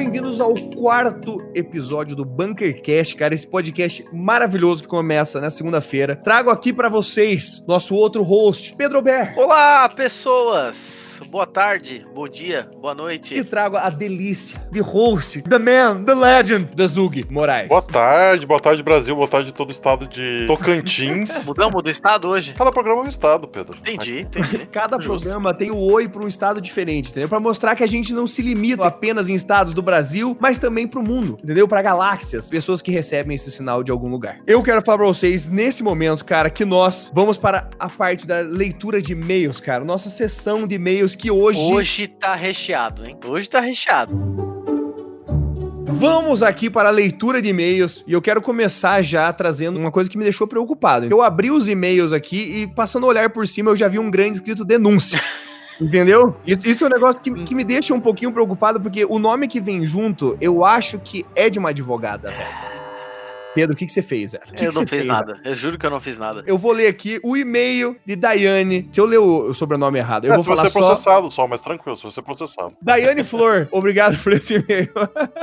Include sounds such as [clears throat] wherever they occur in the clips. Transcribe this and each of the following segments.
bem-vindos ao quarto episódio do Bunkercast, cara, esse podcast maravilhoso que começa na segunda-feira. Trago aqui para vocês nosso outro host, Pedro Ber. Olá, pessoas! Boa tarde, bom dia, boa noite. E trago a delícia de host, the man, the legend, da Zug Moraes. Boa tarde, boa tarde Brasil, boa tarde todo o estado de Tocantins. [laughs] Mudamos do estado hoje? Cada programa é um estado, Pedro. Entendi, entendi. [laughs] Cada Justo. programa tem o oi para um estado diferente, entendeu? Para mostrar que a gente não se limita apenas em estados do Brasil, mas também pro mundo, entendeu? Para galáxias, pessoas que recebem esse sinal de algum lugar. Eu quero falar para vocês nesse momento, cara, que nós vamos para a parte da leitura de e-mails, cara. Nossa sessão de e-mails que hoje Hoje tá recheado, hein? Hoje tá recheado. Vamos aqui para a leitura de e-mails e eu quero começar já trazendo uma coisa que me deixou preocupado. Eu abri os e-mails aqui e passando a olhar por cima eu já vi um grande escrito denúncia. [laughs] Entendeu? Isso, isso, é um negócio que, que me deixa um pouquinho preocupado, porque o nome que vem junto, eu acho que é de uma advogada, velho. Pedro, o que, que você fez, velho? Que eu que não fiz fez, nada. Velho? Eu juro que eu não fiz nada. Eu vou ler aqui o e-mail de Daiane. Se eu ler o, sobrenome errado, eu é, vou falar só... Se você processado só, mas tranquilo, se você processado. Daiane Flor, obrigado por esse e-mail.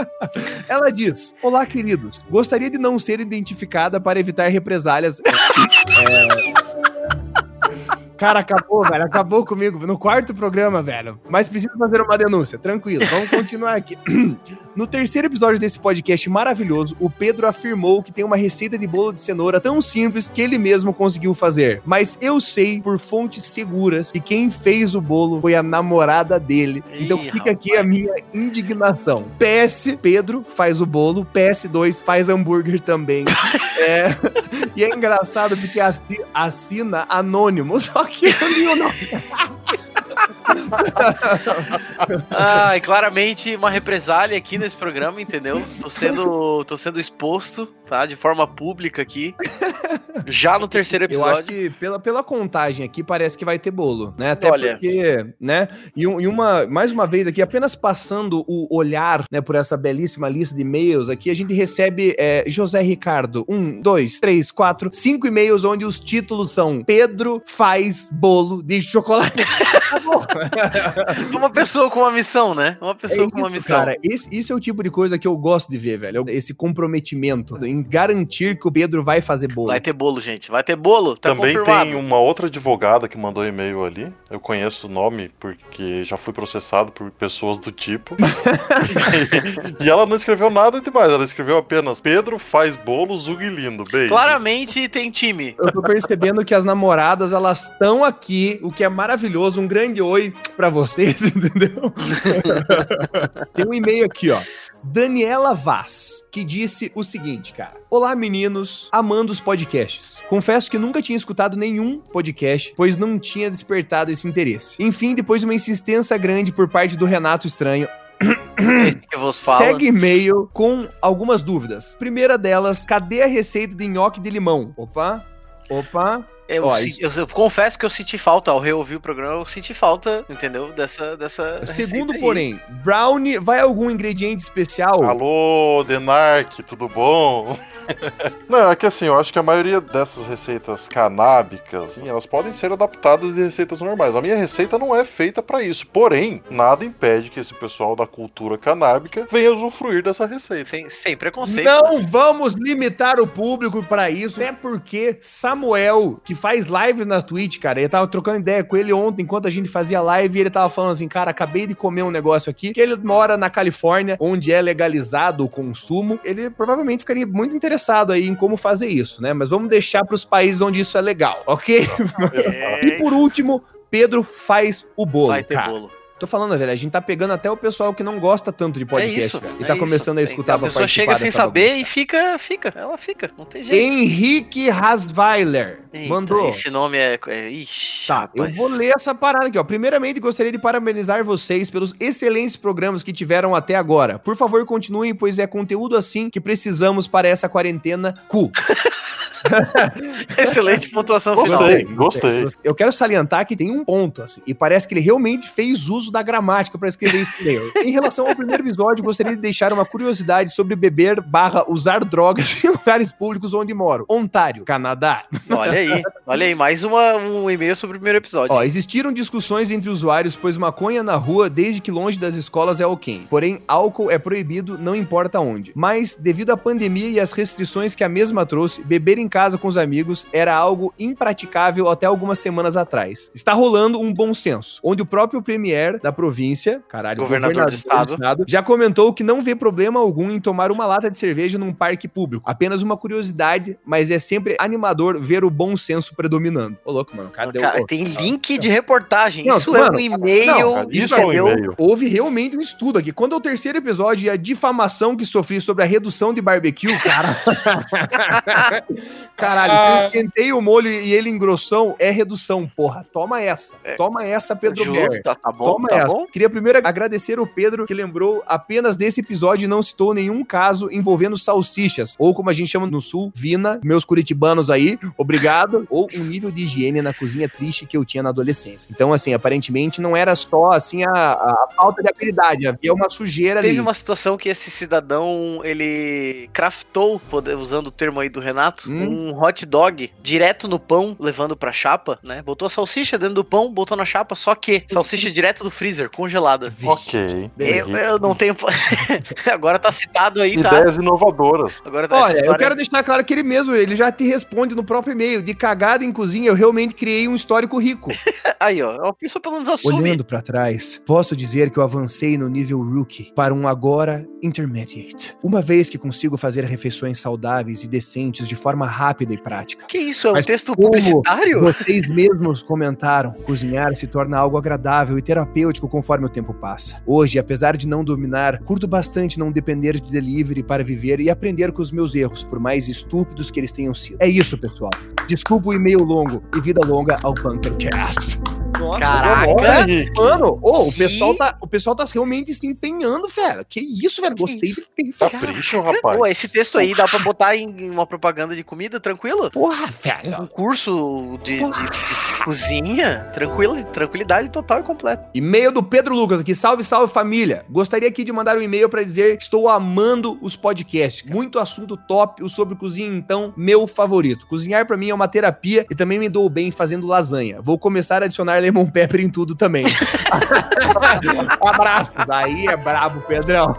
[laughs] Ela diz: Olá, queridos. Gostaria de não ser identificada para evitar represálias. é... Cara, acabou, velho. Acabou comigo no quarto programa, velho. Mas preciso fazer uma denúncia. Tranquilo, vamos continuar aqui. [clears throat] No terceiro episódio desse podcast maravilhoso, o Pedro afirmou que tem uma receita de bolo de cenoura tão simples que ele mesmo conseguiu fazer. Mas eu sei, por fontes seguras, que quem fez o bolo foi a namorada dele. Ih, então fica aqui a minha indignação. PS, Pedro faz o bolo. PS2 faz hambúrguer também. [laughs] é... E é engraçado porque assina anônimo, só [laughs] que eu li o nome. Ai, claramente uma represália aqui nesse programa, entendeu? Tô sendo, tô sendo exposto, tá? De forma pública aqui. Já no terceiro episódio. Eu acho que pela, pela contagem aqui parece que vai ter bolo, né? Até Olha. porque, né? E, e, uma, mais uma vez aqui, apenas passando o olhar, né, por essa belíssima lista de e-mails aqui, a gente recebe é, José Ricardo, um, dois, três, quatro, cinco e-mails onde os títulos são Pedro faz bolo de chocolate. [laughs] [laughs] [laughs] uma pessoa com uma missão, né? Uma pessoa é com uma missão. Cara, esse, isso é o tipo de coisa que eu gosto de ver, velho. Esse comprometimento em garantir que o Pedro vai fazer bolo. Vai ter bolo, gente. Vai ter bolo. Tá Também confirmado. tem uma outra advogada que mandou e-mail ali. Eu conheço o nome porque já fui processado por pessoas do tipo. [laughs] e, e, ela não escreveu nada demais. Ela escreveu apenas Pedro faz bolo, Zug lindo. Beijo. Claramente tem time. Eu tô percebendo que as namoradas, elas estão aqui, o que é maravilhoso. Um grande oi para vocês, [laughs] entendeu? [laughs] Tem um e-mail aqui, ó. Daniela Vaz, que disse o seguinte, cara. Olá, meninos, amando os podcasts. Confesso que nunca tinha escutado nenhum podcast, pois não tinha despertado esse interesse. Enfim, depois de uma insistência grande por parte do Renato Estranho. Segue e-mail com algumas dúvidas. Primeira delas, cadê a receita de nhoque de limão? Opa, opa. Eu, Ó, eu, eu, confesso que eu senti falta, ao reouvir o programa, eu senti falta, entendeu? Dessa. dessa Segundo, porém, brownie, vai algum ingrediente especial? Alô, Denark, tudo bom? [laughs] Não, é que assim, eu acho que a maioria dessas receitas canábicas, sim, elas podem ser adaptadas de receitas normais. A minha receita não é feita para isso. Porém, nada impede que esse pessoal da cultura canábica venha usufruir dessa receita. Sem, sem preconceito. Não né? vamos limitar o público para isso, até porque Samuel, que faz live na Twitch, cara, eu tava trocando ideia com ele ontem enquanto a gente fazia live e ele tava falando assim, cara, acabei de comer um negócio aqui, que ele mora na Califórnia, onde é legalizado o consumo. Ele provavelmente ficaria muito interessado aí em como fazer isso, né? Mas vamos deixar para os países onde isso é legal, ok? É... [laughs] e por último, Pedro faz o bolo. Vai ter cara. bolo. Tô falando, velho, a gente tá pegando até o pessoal que não gosta tanto de podcast, é isso, cara, e tá é começando isso. a escutar então, A pessoa chega sem saber e fica, fica, ela fica, não tem jeito. Henrique Hasweiler mandou. Esse nome é, é ixi, Tá, rapaz. eu vou ler essa parada aqui, ó. Primeiramente, gostaria de parabenizar vocês pelos excelentes programas que tiveram até agora. Por favor, continuem, pois é conteúdo assim que precisamos para essa quarentena cu. [laughs] [laughs] Excelente pontuação final. Gostei, gostei. Eu quero salientar que tem um ponto, assim, e parece que ele realmente fez uso da gramática para escrever esse e-mail. [laughs] Em relação ao primeiro episódio, gostaria de deixar uma curiosidade sobre beber barra usar drogas [laughs] em lugares públicos onde moro. Ontário, Canadá. Olha aí, olha aí, mais uma, um e-mail sobre o primeiro episódio. Ó, existiram discussões entre usuários, pois maconha na rua, desde que longe das escolas, é ok. Porém, álcool é proibido, não importa onde. Mas, devido à pandemia e às restrições que a mesma trouxe, beber em casa com os amigos era algo impraticável até algumas semanas atrás. Está rolando um bom senso, onde o próprio premier da província, caralho, Governador do estado. já comentou que não vê problema algum em tomar uma lata de cerveja num parque público. Apenas uma curiosidade, mas é sempre animador ver o bom senso predominando. Ô, louco, mano. o Cara, deu, Cara, tem link de reportagem. Não, Isso mano, é um e-mail. cara, isso é um e-mail. Houve realmente um estudo aqui. Quando é o terceiro episódio e a difamação que sofri sobre a redução de barbecue, cara. [laughs] [laughs] Caralho, eu esquentei o molho e ele engrossou, é redução, porra. Toma essa. Toma essa, Pedro Guerra. tá, bom, Toma tá essa. bom. Queria primeiro agradecer o Pedro que lembrou apenas desse episódio e não citou nenhum caso envolvendo salsichas, ou como a gente chama no sul, vina, meus curitibanos aí, obrigado, ou um nível de higiene na cozinha triste que eu tinha na adolescência. Então, assim, aparentemente não era só, assim, a, a falta de habilidade, havia uma sujeira Teve ali. uma situação que esse cidadão, ele craftou, usando o termo aí do Renato, Hum. um hot dog direto no pão, levando pra chapa, né? Botou a salsicha dentro do pão, botou na chapa, só que salsicha direto do freezer, congelada. Ok. Eu, eu não tenho. [laughs] Agora tá citado aí, tá? Ideias inovadoras. Agora tá Olha, eu história. quero deixar claro que ele mesmo, ele já te responde no próprio e-mail. De cagada em cozinha, eu realmente criei um histórico rico. [laughs] Aí, ó. A pessoa pelo menos assume. Olhando pra trás, posso dizer que eu avancei no nível rookie para um agora intermediate. Uma vez que consigo fazer refeições saudáveis e decentes de forma rápida e prática. Que isso? É um Mas texto publicitário? Vocês mesmos comentaram, cozinhar se torna algo agradável e terapêutico conforme o tempo passa. Hoje, apesar de não dominar, curto bastante não depender de delivery para viver e aprender com os meus erros, por mais estúpidos que eles tenham sido. É isso, pessoal. Desculpa o e-mail longo e vida longa ao Bunkercast. Nossa, Caraca. Mano, ô, o pessoal tá, o pessoal tá realmente se empenhando, velho. Que isso, velho? Gostei isso? de Capricho, rapaz. Pô, esse texto aí dá pra botar em uma propaganda de comida, tranquilo? Porra, velho. Um curso de, de- de cozinha, tranquilo, tranquilidade total e completa. E-mail do Pedro Lucas aqui. Salve, salve família. Gostaria aqui de mandar um e-mail pra dizer que estou amando os podcasts. Muito assunto top. O sobre cozinha, então, meu favorito. Cozinhar pra mim é uma terapia e também me dou bem fazendo lasanha. Vou começar a adicionar lemon pepper em tudo também. [laughs] [laughs] Abraços. Aí é brabo, Pedrão.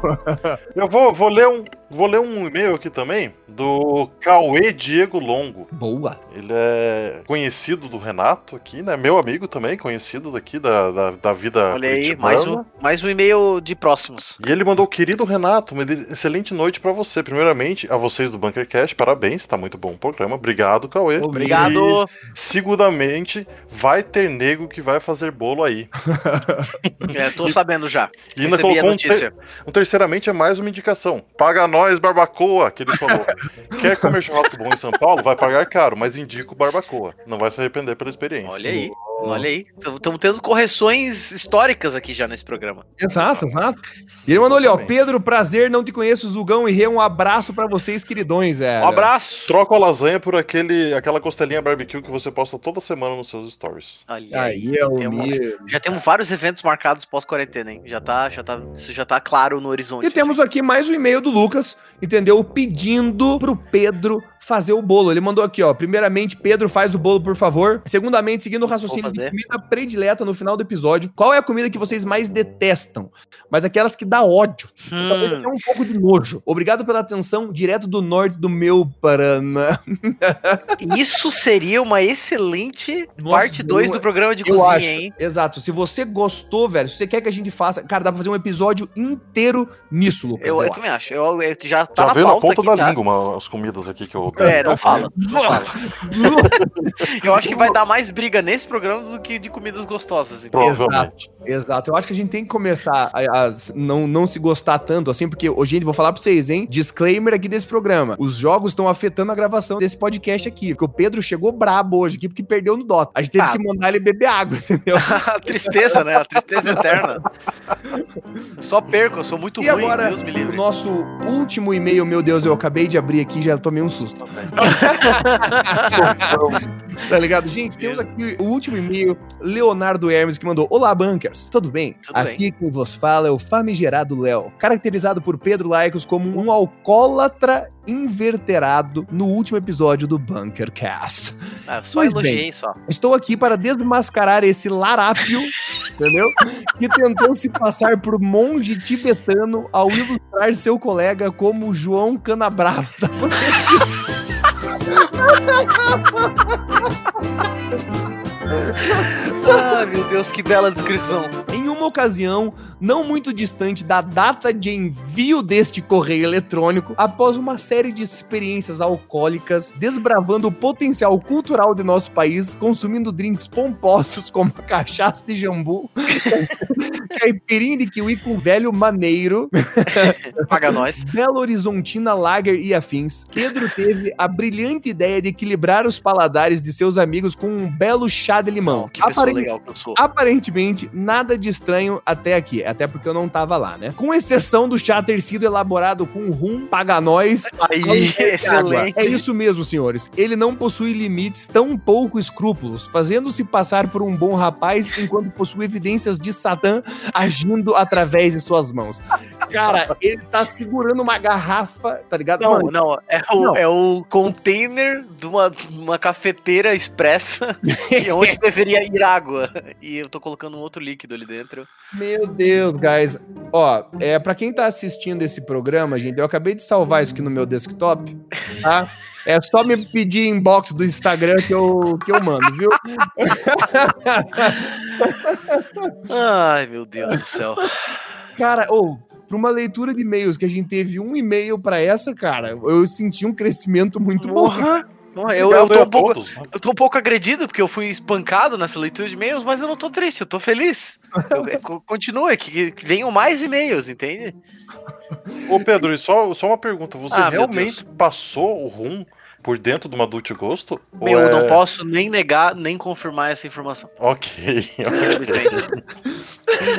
Eu vou, vou ler um. Vou ler um e-mail aqui também do Cauê Diego Longo. Boa. Ele é conhecido do Renato aqui, né? Meu amigo também, conhecido daqui da, da, da vida. Olha aí, mais um, mais um e-mail de próximos. E ele mandou, querido Renato, uma excelente noite pra você. Primeiramente, a vocês do Bunkercast, parabéns, tá muito bom o programa. Obrigado, Cauê. Obrigado. E, segundamente, vai ter nego que vai fazer bolo aí. [laughs] É, tô sabendo já. E ainda Recebi a colocou um, ter- um terceiramente é mais uma indicação. Paga nós, barbacoa, que ele falou. [laughs] Quer comer churrasco bom em São Paulo? Vai pagar caro, mas indica o barbacoa. Não vai se arrepender pela experiência. Olha aí, olha aí. Estamos tendo correções históricas aqui já nesse programa. Exato, exato. E ele mandou ali, ó. Pedro, prazer, não te conheço, Zugão e Rê. Um abraço pra vocês, queridões, velho. Um abraço. Troca a lasanha por aquele, aquela costelinha barbecue que você posta toda semana nos seus stories. Olha aí. Aí é o Temos- Mi- Já temos vários eventos marcados pós-quarentena, hein? Já tá, já tá, isso já tá claro no horizonte. E temos aqui mais um e-mail do Lucas, entendeu? Pedindo pro Pedro fazer o bolo. Ele mandou aqui, ó. Primeiramente, Pedro, faz o bolo, por favor. Segundamente, seguindo o raciocínio de comida predileta no final do episódio. Qual é a comida que vocês mais detestam? Mas aquelas que dá ódio. Talvez Hum, até um pouco de nojo. Obrigado pela atenção, direto do norte do meu Paraná. [laughs] isso seria uma excelente Nossa, parte 2 eu- do programa de Eu cozinha, acho. hein? Exato. Se você gostou, velho, se você quer que a gente faça, cara, dá pra fazer um episódio inteiro nisso, Lucas. Eu, eu acho. também acho. Eu, eu- já tá Já na veio na ponta aqui, da tá? língua uma- as comidas aqui que eu. É, não fala. Não [laughs] fala. [laughs] Eu acho que vai dar mais briga nesse programa do que de comidas gostosas. entendeu? Provavelmente. Exato, eu acho que a gente tem que começar a, a não, não se gostar tanto assim, porque, ô, gente, vou falar pra vocês, hein? Disclaimer aqui desse programa: os jogos estão afetando a gravação desse podcast aqui, porque o Pedro chegou brabo hoje aqui porque perdeu no Dota. A gente teve Ah. que mandar ele beber água, [laughs] entendeu? A tristeza, né? A tristeza eterna. Eu só perco, eu sou muito E ruim, agora, Deus me o livre. nosso último e-mail, meu Deus, eu acabei de abrir aqui e já tomei um susto. Velho. Tá ligado? Gente, temos aqui o último e-mail, Leonardo Hermes, que mandou: Olá, bunkers. Tudo bem? Tudo aqui quem vos fala é o famigerado Léo, caracterizado por Pedro Laicos como um alcoólatra inverterado no último episódio do Bunkercast. Ah, só Pois elogiei só. Estou aqui para desmascarar esse larápio, [laughs] entendeu? Que tentou se passar por monge tibetano ao ilustrar seu colega como João Canabrava da [laughs] [laughs] Ai, meu Deus, que bela descrição. Em ocasião, não muito distante da data de envio deste correio eletrônico, após uma série de experiências alcoólicas, desbravando o potencial cultural de nosso país, consumindo drinks pomposos como cachaça de jambu, [laughs] caipirinha de kiwi com velho maneiro, Paga nós. Belo Horizontina Lager e afins, Pedro teve a brilhante ideia de equilibrar os paladares de seus amigos com um belo chá de limão. Que legal que eu sou. Aparentemente, nada de estranho até aqui, até porque eu não tava lá, né? Com exceção do chá ter sido elaborado com rum, paganóis. Aí, É excelente. isso mesmo, senhores. Ele não possui limites, tão pouco escrúpulos, fazendo-se passar por um bom rapaz enquanto possui evidências de Satã agindo através de suas mãos. Cara, ele tá segurando uma garrafa, tá ligado? Não, Mano, não, é o, Não. é o container de uma, uma cafeteira expressa [laughs] onde deveria ir água. E eu tô colocando um outro líquido ali dentro. Meu Deus, guys. Ó, é, pra quem tá assistindo esse programa, gente, eu acabei de salvar isso aqui no meu desktop, tá? É só me pedir inbox do Instagram que eu, que eu mando, viu? Ai, meu Deus do céu. Cara, ou, pra uma leitura de e-mails que a gente teve um e-mail pra essa, cara, eu senti um crescimento muito bom. Eu, eu, tô um pouco, eu tô um pouco agredido, porque eu fui espancado nessa leitura de e-mails, mas eu não tô triste, eu tô feliz. Eu, [laughs] continua, que, que venham mais e-mails, entende? Ô, Pedro, e só, só uma pergunta. Você Ah, realmente passou o rum por dentro de uma Dulce Gosto? Ou Eu é- não posso nem negar, nem confirmar essa informação. [laughs] Ok. Infelizmente.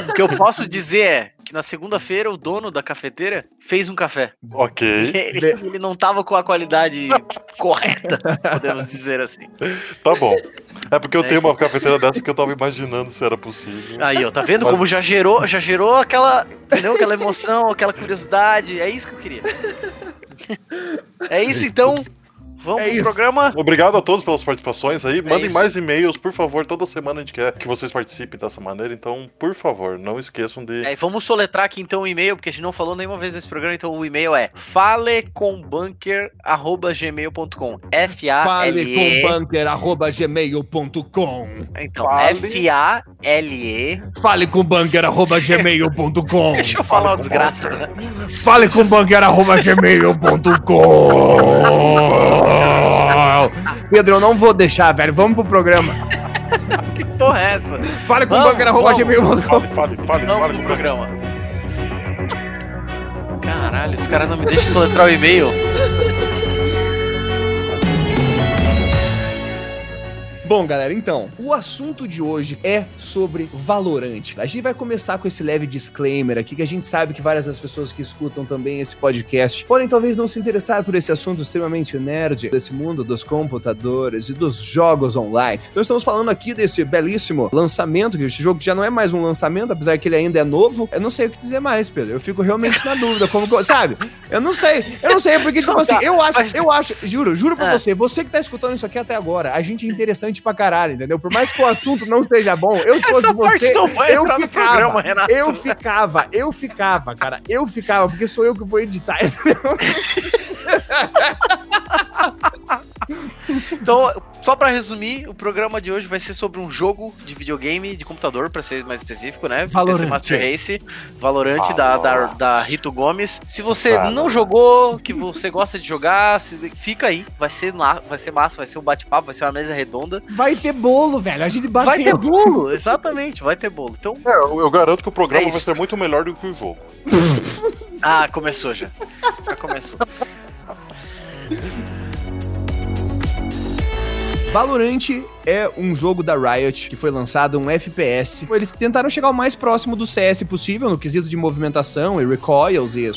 o que eu posso dizer é que na segunda-feira o dono da cafeteira fez um café. ok. Ele, ele não tava com a qualidade correta, podemos dizer assim. Tá bom. É porque eu É tenho uma cafeteira dessa que eu tava imaginando se era possível. Aí, ó, tá vendo Mas- como já gerou, já gerou aquela, entendeu? Aquela emoção, aquela curiosidade. É isso que eu queria. É isso então. Vamos É pro isso. programa. Obrigado a todos pelas participações aí. Mandem isso. mais e-mails, por favor. Toda semana a gente quer que vocês participem dessa maneira. Então, por favor, não esqueçam de. É, vamos soletrar aqui então o e-mail, porque a gente não falou nenhuma vez nesse programa, então o e-mail é falecombunker.gmail.com Fale F-A-L-E com bunker.gmail.com Então, Fale. F-A-L-E Fale com bunker.gmail.com Deixa eu falar Fale uma desgraça, né? Pedro, eu não vou deixar, velho. Vamos pro programa. [laughs] Que porra é essa? Fale com Vamos, bunker.gmail.com Fale, fale, fale, Vamos fale pro programa. Caralho, os caras não me deixam soletrar o e-mail. Bom, galera, então, o assunto de hoje é sobre Valorant. A gente vai começar com esse leve disclaimer aqui, que a gente sabe que várias das pessoas que escutam também esse podcast podem talvez não se interessar por esse assunto extremamente nerd desse mundo dos computadores e dos jogos online. Então estamos falando aqui desse belíssimo lançamento, que esse jogo já não é mais um lançamento, apesar que ele ainda é novo. Eu não sei o que dizer mais, Pedro. Eu fico realmente na dúvida, como, sabe? Eu não sei. Eu não sei, porque, tipo assim, eu acho, eu acho, juro, juro pra Ah. você, você que tá escutando isso aqui até agora, a gente é interessante pra caralho, entendeu? Por mais que o assunto não seja bom, eu fosse Essa parte você, não vai eu entrar no ficava, programa, Renato. eu ficava, eu ficava, cara, eu ficava, porque sou eu que vou editar. [laughs] [laughs] Então, só pra resumir, o programa de hoje vai ser sobre um jogo de videogame de computador, pra ser mais específico, né? Valorant. PC Master Race, Valorant da, da, da Rito Gomes. Se você Valorant. não jogou, que você gosta de jogar, se- fica aí. Vai ser, lá, vai ser massa, vai ser um bate-papo, vai ser uma mesa redonda. Vai ter bolo, velho, a gente bateu. Vai ter bolo, exatamente, vai ter bolo. Então, É, eu, eu garanto que o programa É vai ser muito melhor do que o jogo. [laughs] ah, começou já. Já começou. [laughs] Valorant é um jogo da Riot que foi lançado um FPS. Eles tentaram chegar o mais próximo do CS possível no quesito de movimentação e recoils e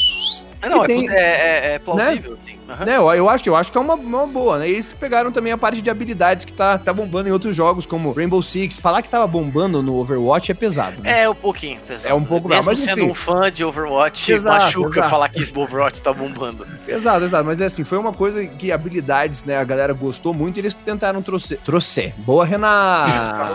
Ah, não, é, tem- é, é- é plausível, sim. Uhum. Né, eu, eu, acho, eu acho que é uma, uma boa, né? E eles pegaram também a parte de habilidades que tá, tá bombando em outros jogos, como Rainbow Six. Falar que tava bombando no Overwatch é pesado. Né? É um pouquinho pesado. É um pouco Mesmo mas, sendo enfim. um fã de Overwatch, exato, machuca exato. falar que o Overwatch tá bombando. [laughs] Exato, exato. Mas é assim, foi uma coisa que habilidades, né? A galera gostou muito e eles tentaram trouxer. Trouxer. Boa, Renan.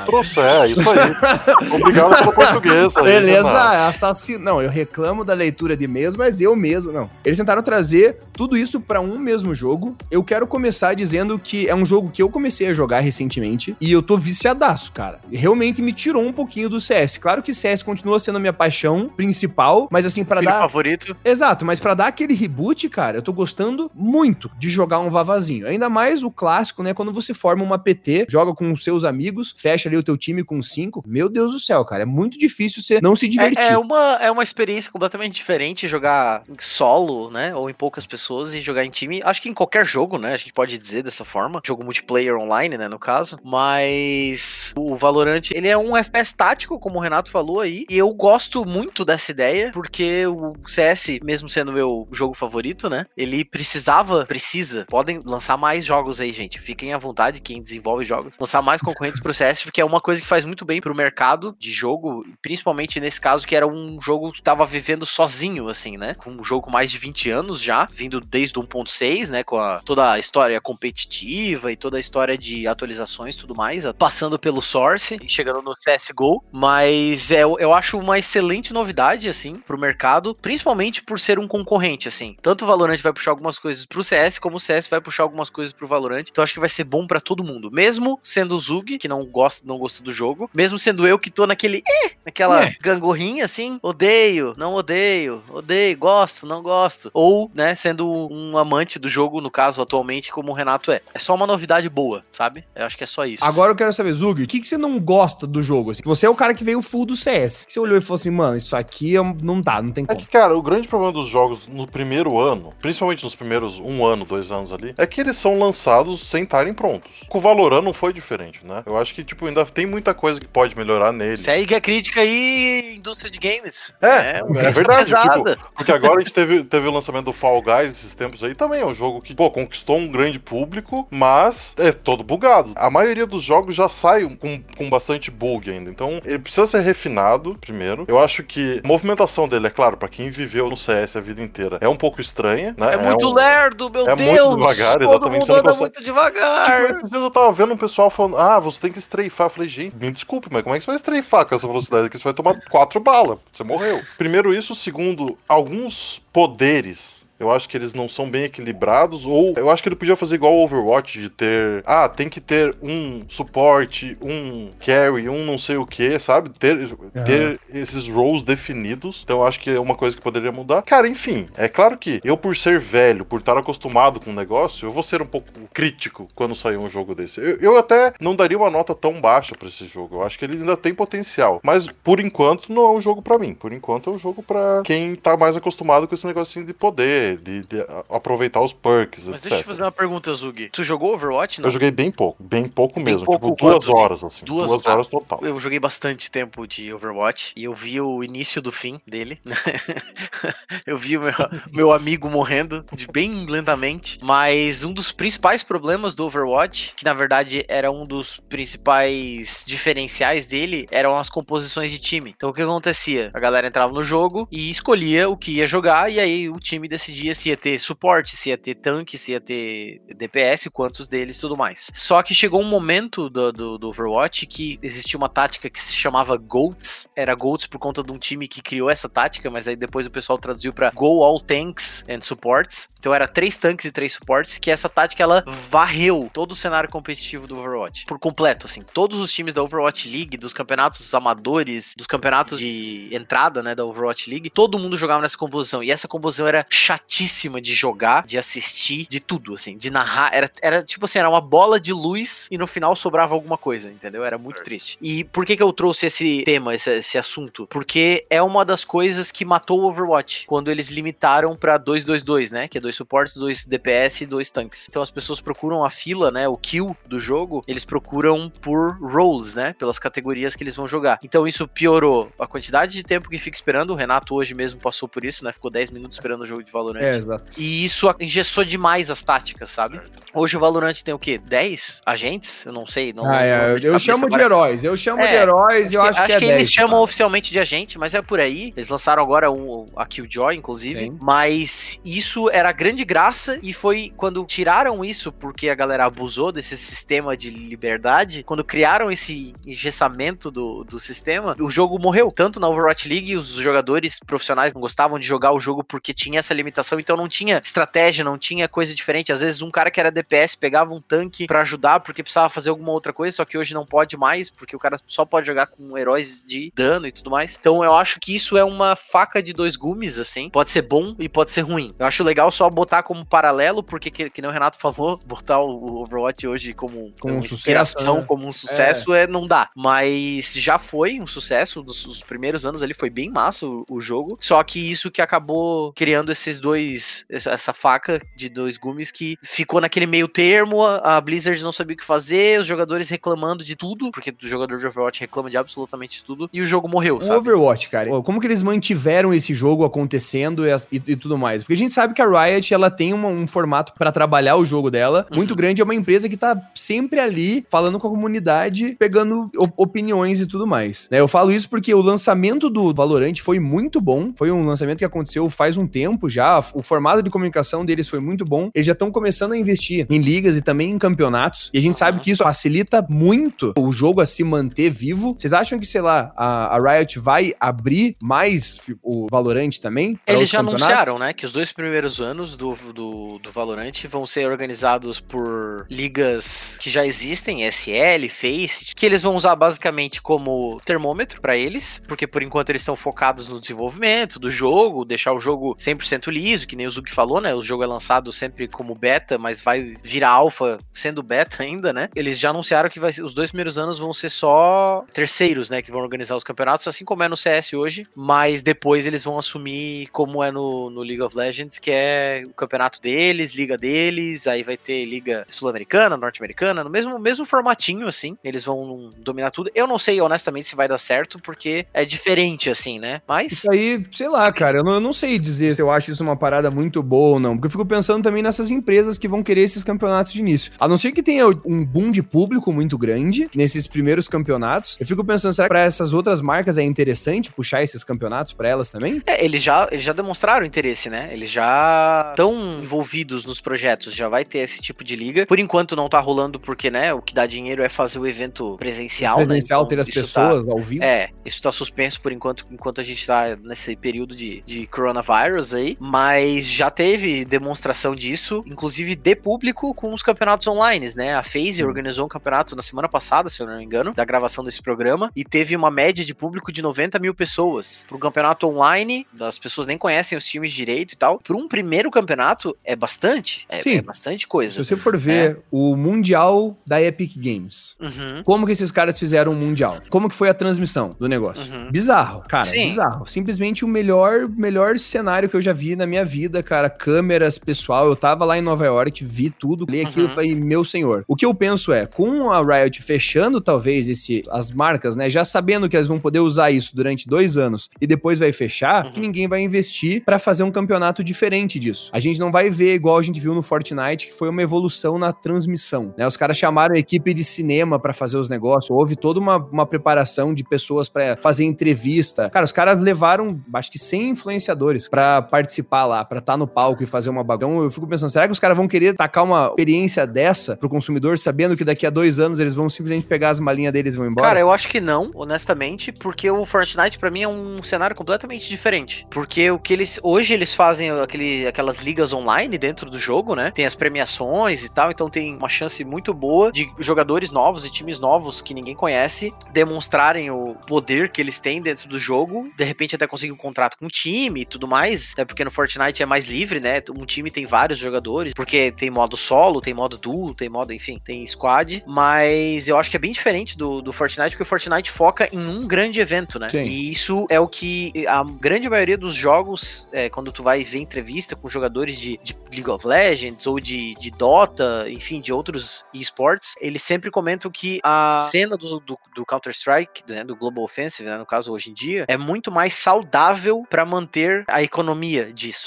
trouxer, isso aí. [laughs] Obrigado pelo português aí. Beleza, assassino. Não, eu reclamo da leitura de e-mails, mas eu mesmo, não. Eles tentaram trazer tudo isso para um mesmo jogo. Eu quero começar dizendo que é um jogo que eu comecei a jogar recentemente e eu tô viciadaço, cara. Realmente me tirou um pouquinho do CS. Claro que CS continua sendo a minha paixão principal, mas assim, para dar. favorito. Exato, mas para dar aquele reboot, cara, eu tô gostando muito de jogar um vavazinho. Ainda mais o clássico, né? Quando você forma uma PT, joga com os seus amigos, fecha ali o teu time com cinco. Meu Deus do céu, cara, é muito difícil você não se divertir. É, é uma, é uma experiência completamente diferente jogar solo, né? Ou em poucas pessoas e jogar em time. Acho que em qualquer jogo, né? A gente pode dizer dessa forma. Jogo multiplayer online, né? No caso. Mas o Valorant, ele é um FPS tático, como o Renato falou aí. E eu gosto muito dessa ideia, porque o CS, mesmo sendo meu jogo favorito, né? Ele precisava, precisa. Podem lançar mais jogos aí, gente. Fiquem à vontade, quem desenvolve jogos. Lançar mais concorrentes pro CS, porque é uma coisa que faz muito bem pro mercado de jogo. Principalmente nesse caso, que era um jogo que tava vivendo sozinho, assim, né? Com um jogo com mais de 20 anos já, vindo desde o 1.6, né? Com a, toda a história competitiva e toda a história de atualizações e tudo mais, passando pelo Source e chegando no CSGO. Mas é, eu acho uma excelente novidade, assim, pro mercado, principalmente por ser um concorrente, assim. Tanto o Valorant vai puxar algumas coisas pro CS, como o CS vai puxar algumas coisas pro Valorant. Então acho que vai ser bom para todo mundo. Mesmo sendo o Zug, que não gosta, não gostou do jogo, mesmo sendo eu que tô naquele eh, naquela é. gangorrinha, assim, odeio, não odeio, odeio, gosto, não gosto. Ou, né, sendo um amante do jogo, no caso, atualmente, como o Renato é. É só uma novidade boa, sabe? Eu acho que é só isso. Agora eu quero saber, Zug, o que, que você não gosta do jogo? Assim? Você é o cara que veio full do CS. Você olhou e falou assim, mano, isso aqui não dá, não tem como. É que, cara, o grande problema dos jogos no primeiro ano, principalmente nos primeiros um ano, dois anos ali, é que eles são lançados sem estarem prontos. Com o Valorant não foi diferente, né? Eu acho que, tipo, ainda tem muita coisa que pode melhorar nele. Segue a crítica aí, indústria de games. É, é, é verdade. Tipo, porque agora a gente teve, teve o lançamento do Fall Guys esses tempos aí também. É um jogo que, pô, conquistou um grande público, mas é todo bugado. A maioria dos jogos já sai com, com bastante bug ainda. Então, ele precisa ser refinado, primeiro. Eu acho que a movimentação dele, é claro, para quem viveu no CS a vida inteira, é um pouco estranha, né? É muito é um... lerdo, meu é Deus! É muito devagar, Todo exatamente. Mundo anda consegue... muito devagar. Tipo, esses dias eu tava vendo um pessoal falando, ah, você tem que estreifar. Eu falei, gente, me desculpe, mas como é que você vai estreifar com essa velocidade aqui? Você vai tomar quatro balas. Você morreu. Primeiro isso, segundo, alguns poderes eu acho que eles não são bem equilibrados. Ou eu acho que ele podia fazer igual o Overwatch, de ter. Ah, tem que ter um suporte, um carry, um não sei o que, sabe? Ter, uhum. ter esses roles definidos. Então eu acho que é uma coisa que poderia mudar. Cara, enfim, é claro que eu, por ser velho, por estar acostumado com o negócio, eu vou ser um pouco crítico quando sair um jogo desse. Eu, eu até não daria uma nota tão baixa para esse jogo. Eu acho que ele ainda tem potencial. Mas por enquanto não é um jogo para mim. Por enquanto é um jogo para quem tá mais acostumado com esse negocinho de poder de, de aproveitar os perks, Mas etc. deixa eu fazer uma pergunta, Zug. Tu jogou Overwatch? Não? Eu joguei bem pouco, bem pouco bem mesmo. Pouco, tipo, duas quanto, horas, assim. Duas, duas horas total. Eu joguei bastante tempo de Overwatch e eu vi o início do fim dele. [laughs] eu vi o meu, meu amigo morrendo de bem lentamente. Mas um dos principais problemas do Overwatch, que na verdade era um dos principais diferenciais dele, eram as composições de time. Então o que acontecia? A galera entrava no jogo e escolhia o que ia jogar, e aí o time decidia decidia se ia ter suporte, se ia ter tanque, se ia ter DPS, quantos deles tudo mais. Só que chegou um momento do, do, do, Overwatch que existia uma tática que se chamava GOATS. Era GOATS por conta de um time que criou essa tática, mas aí depois o pessoal traduziu para Go All Tanks and Supports. Então era três tanques e três suportes, que essa tática ela varreu todo o cenário competitivo do Overwatch. Por completo, assim. Todos os times da Overwatch League, dos campeonatos amadores, dos campeonatos de entrada, né, da Overwatch League, todo mundo jogava nessa composição. E essa composição era chatíssima chatíssima de jogar, de assistir, de tudo, assim, de narrar. Era, era tipo assim, era uma bola de luz e no final sobrava alguma coisa, entendeu? Era muito triste. E por que que eu trouxe esse tema, esse, esse assunto? Porque é uma das coisas que matou o Overwatch, quando eles limitaram pra 2-2-2, né? Que é dois suportes, dois DPS e dois tanques. Então as pessoas procuram a fila, né? O kill do jogo, eles procuram por roles, né? Pelas categorias que eles vão jogar. Então isso piorou a quantidade de tempo que fica esperando. O Renato hoje mesmo passou por isso, né? Ficou 10 minutos esperando o jogo de Valorant Valorant. É, exato. E isso engessou demais as táticas, sabe? Hoje o Valorant tem o quê? 10 agentes? Eu não sei. Não, Ah, é, eu, eu chamo de heróis. Eu chamo É, de heróis e eu acho, que, é 10, eles chamam cara. oficialmente de agente, mas é por aí. Eles lançaram agora um, a Killjoy, inclusive. Sim. Mas isso era grande graça e foi quando tiraram isso, porque a galera abusou desse sistema de liberdade, quando criaram esse engessamento do, do sistema, o jogo morreu. Tanto na Overwatch League, os jogadores profissionais não gostavam de jogar o jogo porque tinha essa limitação, então não tinha estratégia, não tinha coisa diferente. Às vezes um cara que era DPS pegava um tanque pra ajudar porque precisava fazer alguma outra coisa, só que hoje não pode mais, porque o cara só pode jogar com heróis de dano e tudo mais. Então eu acho que isso é uma faca de dois gumes, assim. Pode ser bom e pode ser ruim. Eu acho legal só botar como paralelo, porque, que, que nem o Renato [laughs] falou, botar o Overwatch hoje como, Como um uma inspiração, sucesso, né? como um sucesso, é. não dá. Mas já foi um sucesso, dos, dos primeiros anos ali foi bem massa o, o jogo. Só que isso que acabou criando esses dois, essa, essa faca de dois gumes que ficou naquele meio termo, a Blizzard não sabia o que fazer, os jogadores reclamando de tudo, porque o jogador de Overwatch reclama de absolutamente tudo, e o jogo morreu, O sabe? Overwatch, cara, como que eles mantiveram esse jogo acontecendo e, e- e tudo mais? Porque a gente sabe que a Riot, ela tem uma- um formato pra trabalhar o jogo dela muito Uhum. grande, é uma empresa que tá sempre ali falando com a comunidade, pegando op- opiniões e tudo mais. né? Eu falo isso porque o lançamento do Valorant foi muito bom, foi um lançamento que aconteceu faz um tempo já, o formato de comunicação deles foi muito bom, eles já estão começando a investir em ligas e também em campeonatos, e a gente sabe que isso facilita muito o jogo a se manter vivo. Vocês acham que, sei lá, a, a Riot vai abrir mais o Valorant também? Eles já anunciaram, né, que os dois primeiros anos do, do, do Valorant vão ser organizados por ligas que já existem, SL, Face, que eles vão usar basicamente como termômetro pra eles, porque por enquanto eles estão focados no desenvolvimento do jogo, deixar o jogo 100% liso, que nem o Zug falou, né, o jogo é lançado sempre como beta, mas vai virar alfa sendo beta [laughs] ainda, né? Eles já anunciaram que vai os dois primeiros anos vão ser só terceiros, né, que vão organizar os campeonatos, assim como é no CS hoje, mas depois eles vão assumir como é no, no League of Legends, que é o campeonato deles, liga deles, aí vai ter liga sul-americana, norte-americana, no mesmo, mesmo formatinho, assim, eles vão dominar tudo. Eu não sei, honestamente, se vai dar certo, porque é diferente, assim, né? Mas... Isso aí, sei lá, cara, eu não, eu não sei dizer se eu acho isso uma parada muito boa ou não, porque eu fico pensando também nessas empresas que vão querer esses campeonatos de início. A não ser que tenha um boom de público muito grande nesses primeiros campeonatos, eu fico pensando, será que pra essas outras marcas é interessante puxar esses campeonatos pra elas também? É, eles já, eles já demonstraram interesse, né? Eles já estão envolvidos nos projetos, já vai ter esse tipo de liga. Por enquanto não tá rolando porque, né, o que dá dinheiro é fazer o evento presencial, Presencial, né? ter as tá- pessoas ao vivo. É, isso tá suspenso por enquanto, enquanto a gente tá nesse período de, de coronavirus aí, mas já teve demonstração disso, inclusive de público com os campeonatos online, né? A FaZe organizou um campeonato na semana passada, se eu não me engano, da gravação desse programa, e teve uma média de público de 90 mil pessoas. Para um campeonato online, as pessoas nem conhecem os times direito e tal. Para um primeiro campeonato, é bastante. É, Sim. é bastante coisa. Se você for ver o Mundial da Epic Games, Uhum. como que esses caras fizeram o Mundial? Como que foi a transmissão do negócio? Uhum. Bizarro, cara, Sim. bizarro. Simplesmente o melhor, melhor cenário que eu já vi na minha vida, cara. Câmeras, pessoal, eu tava lá em Nova York, vi tudo, li aquilo Uhum. e falei, meu senhor. O que eu penso é, com a Riot fechando talvez esse, as marcas, né, já sabendo que elas vão poder usar isso durante dois anos e depois vai fechar, Uhum. que ninguém vai investir pra fazer um campeonato diferente disso. A gente não vai ver igual a gente viu no Fortnite, que foi uma evolução na transmissão, né? Os caras chamaram a equipe de cinema pra fazer os negócios, houve toda uma, uma preparação de pessoas pra fazer entrevista. Cara, os caras levaram, acho que 100 influenciadores pra participar lá, pra estar no palco e fazer uma bagulho. Então, eu fico pensando, será que os caras vão querer tacar uma experiência dessa pro consumidor, sabendo que daqui a dois anos eles vão simplesmente pegar as malinhas deles e vão embora? Cara, eu acho que não, honestamente, porque o Fortnite pra mim é um cenário completamente diferente. Porque o que eles hoje eles fazem aquele, aquelas ligas online dentro do jogo, né? Tem as premiações e tal, então tem uma chance muito boa de jogadores novos e times novos que ninguém conhece demonstrarem o poder que eles têm dentro do jogo, de repente até conseguir um contrato com um time e tudo mais, até porque no Fortnite é mais livre, né? Um time tem vários jogadores, porque tem modo solo, tem modo duo, tem modo, enfim, tem squad, mas eu acho que é bem diferente do, do Fortnite, porque o Fortnite foca em um grande evento, né? Sim. E isso é o que a grande maioria dos jogos, é, quando tu vai ver entrevista com jogadores de, de League of Legends ou de, de Dota, enfim, de outros esportes, eles sempre comentam que a cena do, do, do Counter-Strike, né, do Global Offensive, né, no caso hoje em dia, é muito mais saudável para manter a economia disso.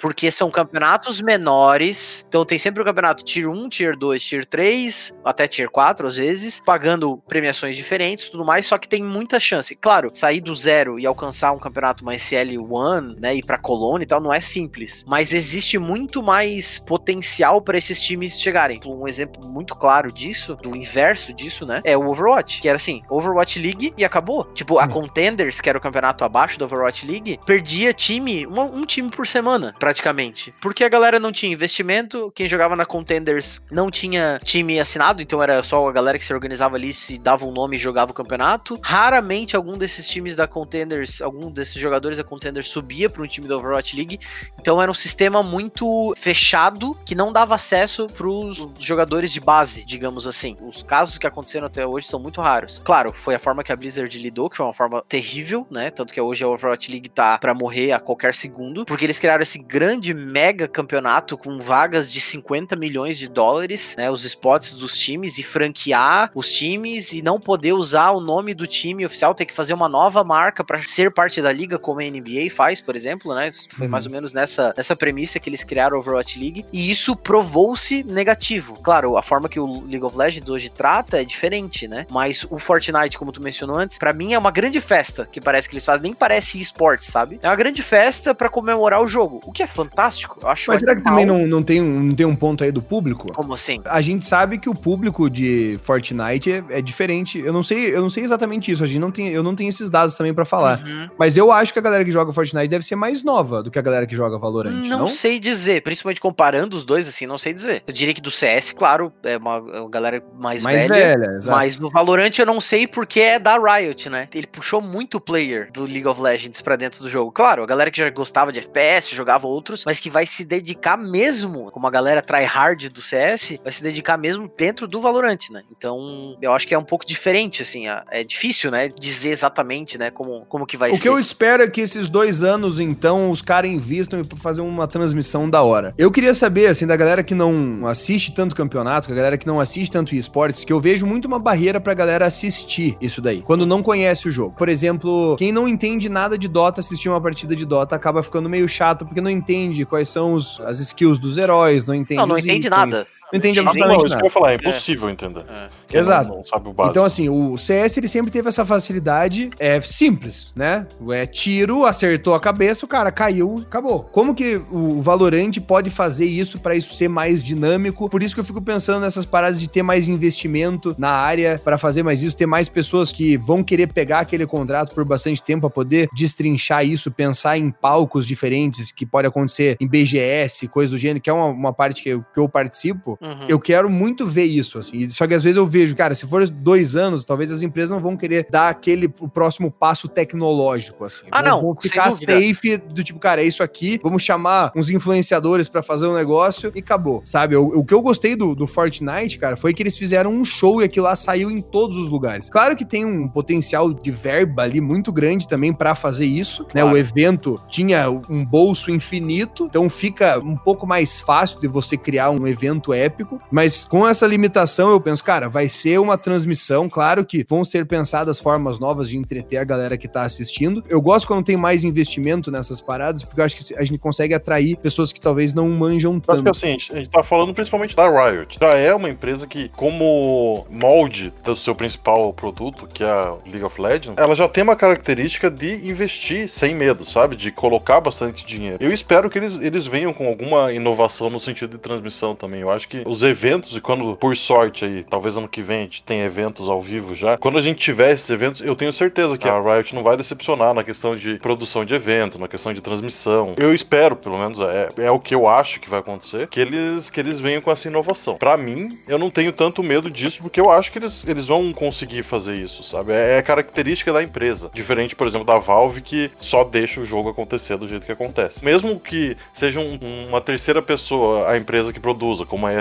porque são campeonatos menores. Então tem sempre o campeonato Tier 1, Tier 2, Tier 3, até Tier 4 às vezes, pagando premiações diferentes tudo mais, só que tem muita chance. Claro, sair do zero e alcançar um campeonato mais CL1, né, ir pra Colônia e tal, não é simples. Mas existe muito mais potencial para esses times chegarem. Um exemplo muito claro disso, do inverso disso, né, é o Overwatch, que era assim, Overwatch League e acabou. Tipo, a Contenders, que era o campeonato abaixo da Overwatch League, perdia time, um, um time por semana, praticamente. Porque a galera não tinha investimento, quem jogava na Contenders não tinha time assinado, então era só a galera que se organizava ali, se dava um nome e jogava o campeonato. Raramente algum desses times da Contenders, algum desses jogadores da Contenders subia para um time da Overwatch League. Então era um sistema muito fechado que não dava acesso para os jogadores de base, digamos assim. Os casos que aconteceram até hoje são muito raros. Claro, foi a forma que a Blizzard lidou, que foi uma forma terrível, né? Tanto que hoje a Overwatch League tá para morrer a qualquer segundo, porque eles criaram esse mega campeonato com vagas de 50 milhões de dólares, né? Os spots dos times e franquear os times e não poder usar o nome do time oficial, ter que fazer uma nova marca para ser parte da liga, como a NBA faz, por exemplo, né? Foi mais ou menos nessa, nessa premissa que eles criaram a Overwatch League e isso provou-se negativo. Claro, a forma que o League of Legends hoje trata é diferente, né? Mas o Fortnite, como tu mencionou antes, para mim é uma grande festa que parece que eles fazem, nem parece esportes, sabe? É uma grande festa para comemorar o jogo, o que é fantástico. Eu acho Mas será que também não, não, tem um, não tem um ponto aí do público? Como assim? A gente sabe que o público de Fortnite é, é diferente. Eu não sei, eu não sei exatamente isso. A gente não tem, eu não tenho esses dados também para falar. Uhum. Mas eu acho que a galera que joga Fortnite deve ser mais nova do que a galera que joga Valorant. Não, não? sei dizer, principalmente comparando os dois, assim, não sei dizer. Eu diria que do CS, claro, é uma, é uma galera mais, mais velha. velha mas no Valorant eu não sei porque é da Riot, né? Ele puxou muito player do League of Legends para dentro do jogo. Claro, a galera que já gostava de FPS, jogava outros, mas que vai se dedicar mesmo, como a galera tryhard do CS, vai se dedicar mesmo dentro do Valorant, né? Então, eu acho que é um pouco diferente, assim, é difícil, né, dizer exatamente, né, como, como que vai o ser. O que eu espero é que esses dois anos, então, os caras invistam pra fazer uma transmissão da hora. Eu queria saber, assim, da galera que não assiste tanto campeonato, que a galera que não assiste tanto esportes, que eu vejo muito uma barreira pra galera assistir isso daí, quando não conhece o jogo. Por exemplo, quem não entende nada de Dota, assistir uma partida de Dota acaba ficando meio chato, porque não entende quais são os, as skills dos heróis, não entende Não, não entende itens. nada. Não entende absolutamente não, isso nada. que eu ia falar, é impossível é. entender. É. Exato. Não, não sabe o básico. Então, assim, o CS ele sempre teve essa facilidade é simples, né? É tiro, acertou a cabeça, o cara caiu, acabou. Como que o Valorant pode fazer isso para isso ser mais dinâmico? Por isso que eu fico pensando nessas paradas de ter mais investimento na área para fazer mais isso, ter mais pessoas que vão querer pegar aquele contrato por bastante tempo para poder destrinchar isso, pensar em palcos diferentes que pode acontecer em BGS, coisa do gênero, que é uma, uma parte que eu, que eu participo. Uhum. Eu quero muito ver isso, assim. Só que às vezes eu vejo, cara, se for dois anos, talvez as empresas não vão querer dar aquele o próximo passo tecnológico, assim. Ah, não. Vão ficar safe do tipo, cara, é isso aqui, vamos chamar uns influenciadores para fazer um negócio e acabou, sabe? O, o que eu gostei do, do Fortnite, cara, foi que eles fizeram um show e aquilo lá saiu em todos os lugares. Claro que tem um potencial de verba ali muito grande também para fazer isso, né? Claro. O evento tinha um bolso infinito, então fica um pouco mais fácil de você criar um evento épico épico, mas com essa limitação eu penso, cara, vai ser uma transmissão, claro que vão ser pensadas formas novas de entreter a galera que tá assistindo. Eu gosto quando tem mais investimento nessas paradas, porque eu acho que a gente consegue atrair pessoas que talvez não manjam tanto. Acho que assim, a gente tá falando principalmente da Riot. Já é uma empresa que, como molde do seu principal produto, que é a League of Legends, ela já tem uma característica de investir sem medo, sabe? De colocar bastante dinheiro. Eu espero que eles, eles venham com alguma inovação no sentido de transmissão também. Eu acho que os eventos, e quando, por sorte aí, talvez ano que vem a gente tenha eventos ao vivo já, quando a gente tiver esses eventos, eu tenho certeza que a Riot não vai decepcionar na questão de produção de evento, na questão de transmissão. Eu espero, pelo menos, é, é o que eu acho que vai acontecer, que eles, que eles venham com essa inovação. Para mim, eu não tenho tanto medo disso, porque eu acho que eles, eles vão conseguir fazer isso, sabe? É, é característica da empresa. Diferente, por exemplo, da Valve, que só deixa o jogo acontecer do jeito que acontece. Mesmo que seja um, uma terceira pessoa a empresa que produza, como a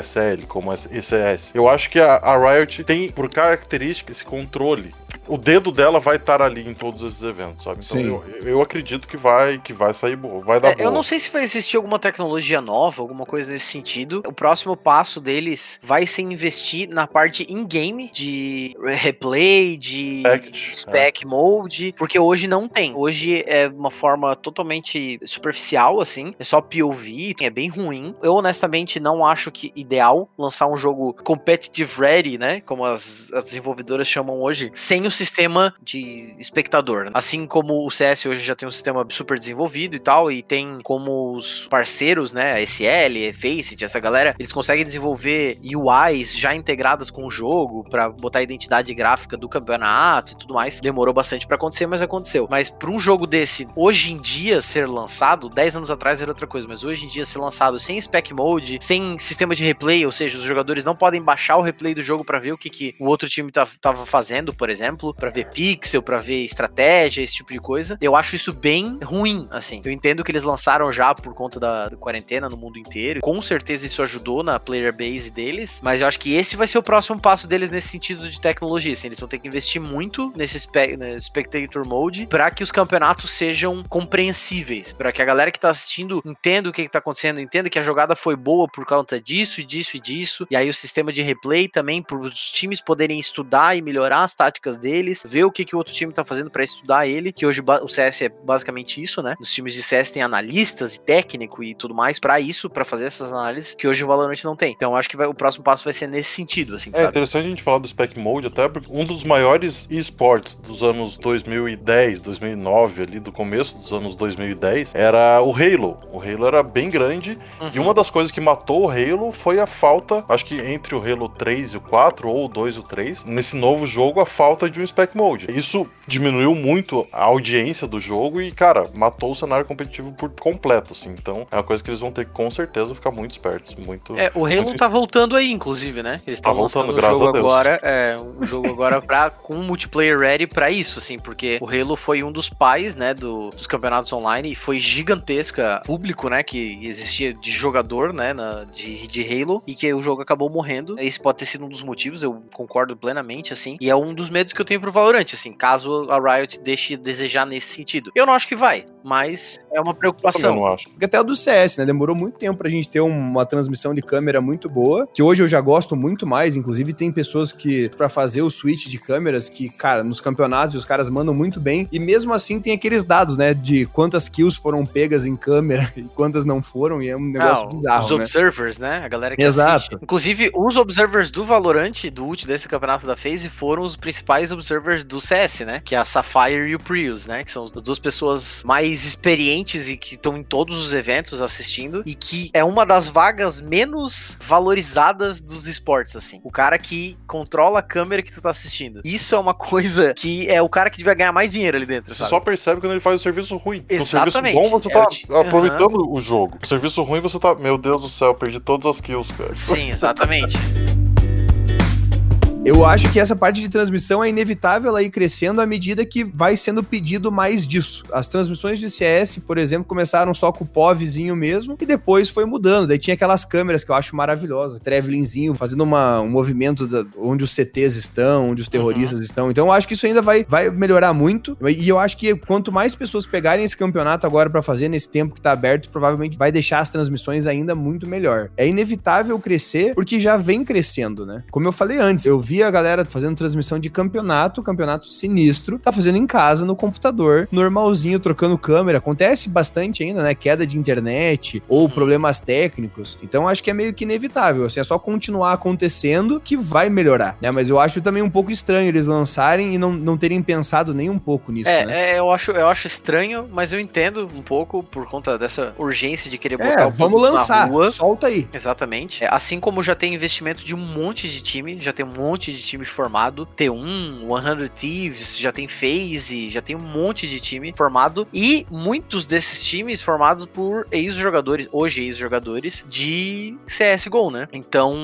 Como a ECS. Eu acho que a, a Riot tem, por característica, esse controle o dedo dela vai estar ali em todos esses eventos, sabe? Então eu, eu, acredito que vai que vai sair boa, vai dar é, boa. Eu não sei se vai existir alguma tecnologia nova, alguma coisa nesse sentido. O próximo passo deles vai ser investir na parte in-game de replay, de Spect, spec é. mode, porque hoje não tem. Hoje é uma forma totalmente superficial, assim, é só POV, é bem ruim. Eu honestamente não acho que ideal lançar um jogo competitive ready, né, como as, as desenvolvedoras chamam hoje, sem o sistema de espectador. Assim como o CS hoje já tem um sistema super desenvolvido e tal, e tem como os parceiros, né, a SL, Faceit, essa galera, eles conseguem desenvolver UIs já integradas com o jogo para botar a identidade gráfica do campeonato e tudo mais. Demorou bastante para acontecer, mas aconteceu. Mas para um jogo desse, hoje em dia ser lançado, 10 anos atrás era outra coisa, mas hoje em dia ser lançado sem spec mode, sem sistema de replay, ou seja, os jogadores não podem baixar o replay do jogo para ver o que, que o outro time tá, tava fazendo, por exemplo, para ver pixel, para ver estratégia, esse tipo de coisa. Eu acho isso bem ruim, assim. Eu entendo que eles lançaram já por conta da, da quarentena no mundo inteiro. Com certeza isso ajudou na player base deles, mas eu acho que esse vai ser o próximo passo deles nesse sentido de tecnologia. Assim, eles vão ter que investir muito nesse spe né, spectator mode para que os campeonatos sejam compreensíveis, para que a galera que tá assistindo entenda o que, que tá acontecendo, entenda que a jogada foi boa por conta disso disso e disso. E aí o sistema de replay também para os times poderem estudar e melhorar as táticas deles ver o que, que o outro time tá fazendo para estudar ele, que hoje o CS é basicamente isso, né? Os times de CS têm analistas e técnico e tudo mais para isso, para fazer essas análises que hoje o Valorant não tem. Então acho que vai, o próximo passo vai ser nesse sentido, assim, é sabe? interessante a gente falar do Spec Mode até porque um dos maiores esportes dos anos 2010, 2009, ali do começo dos anos 2010, era o Halo. O Halo era bem grande uhum. e uma das coisas que matou o Halo foi a falta, acho que entre o Halo 3 e o 4 ou o 2 e o 3, nesse novo jogo a falta de um spec mode. Isso diminuiu muito a audiência do jogo e, cara, matou o cenário competitivo por completo, assim. Então, é uma coisa que eles vão ter que, com certeza, ficar muito espertos, muito... É, o Halo muito... tá voltando aí, inclusive, né? Eles estão tá lançando um jogo agora, é, um jogo agora [laughs] pra, com multiplayer ready pra isso, assim, porque o Halo foi um dos pais, né, do, dos campeonatos online e foi gigantesca público, né, que existia de jogador, né, na, de, de Halo e que o jogo acabou morrendo. Esse pode ter sido um dos motivos, eu concordo plenamente, assim, e é um dos medos que eu tenho pro Valorant, assim, caso a Riot deixe desejar nesse sentido. Eu não acho que vai, mas é uma preocupação. Eu não acho. Porque até o do CS, né? Demorou muito tempo pra gente ter uma transmissão de câmera muito boa, que hoje eu já gosto muito mais. Inclusive, tem pessoas que, para fazer o switch de câmeras, que, cara, nos campeonatos os caras mandam muito bem. E mesmo assim, tem aqueles dados, né? De quantas kills foram pegas em câmera [laughs] e quantas não foram. E é um negócio não, bizarro. Os né? observers, né? A galera que Exato. assiste. Inclusive, os observers do Valorant, do ult desse campeonato da FaZe, foram os principais observers do CS, né? Que é a Sapphire e o Prius, né? Que são as duas pessoas mais experientes e que estão em todos os eventos assistindo e que é uma das vagas menos valorizadas dos esportes, assim. O cara que controla a câmera que tu tá assistindo. Isso é uma coisa que é o cara que devia ganhar mais dinheiro ali dentro, sabe? Você só percebe quando ele faz o serviço ruim. Exatamente. O serviço bom, você tá é aproveitando uhum. o jogo. O serviço ruim, você tá. Meu Deus do céu, perdi todas as kills, cara. Sim, exatamente. Eu acho que essa parte de transmissão é inevitável ela ir crescendo à medida que vai sendo pedido mais disso. As transmissões de CS, por exemplo, começaram só com o POVzinho mesmo e depois foi mudando. Daí tinha aquelas câmeras que eu acho maravilhosas, Travelingzinho fazendo uma, um movimento da, onde os CTs estão, onde os terroristas uhum. estão. Então eu acho que isso ainda vai, vai melhorar muito. E eu acho que quanto mais pessoas pegarem esse campeonato agora para fazer nesse tempo que tá aberto, provavelmente vai deixar as transmissões ainda muito melhor. É inevitável crescer porque já vem crescendo, né? Como eu falei antes, eu vi a galera fazendo transmissão de campeonato, campeonato sinistro, tá fazendo em casa, no computador, normalzinho, trocando câmera. Acontece bastante ainda, né? Queda de internet ou uhum. problemas técnicos. Então acho que é meio que inevitável. Assim, é só continuar acontecendo que vai melhorar, né? Mas eu acho também um pouco estranho eles lançarem e não, não terem pensado nem um pouco nisso. É, né? é eu, acho, eu acho estranho, mas eu entendo um pouco por conta dessa urgência de querer botar é, o vamos lançar, na rua. Solta aí. Exatamente. É, assim como já tem investimento de um monte de time, já tem um monte monte de time formado. T1, 100 Thieves, já tem FaZe, já tem um monte de time formado. E muitos desses times formados por ex-jogadores, hoje ex-jogadores, de CSGO, né? Então,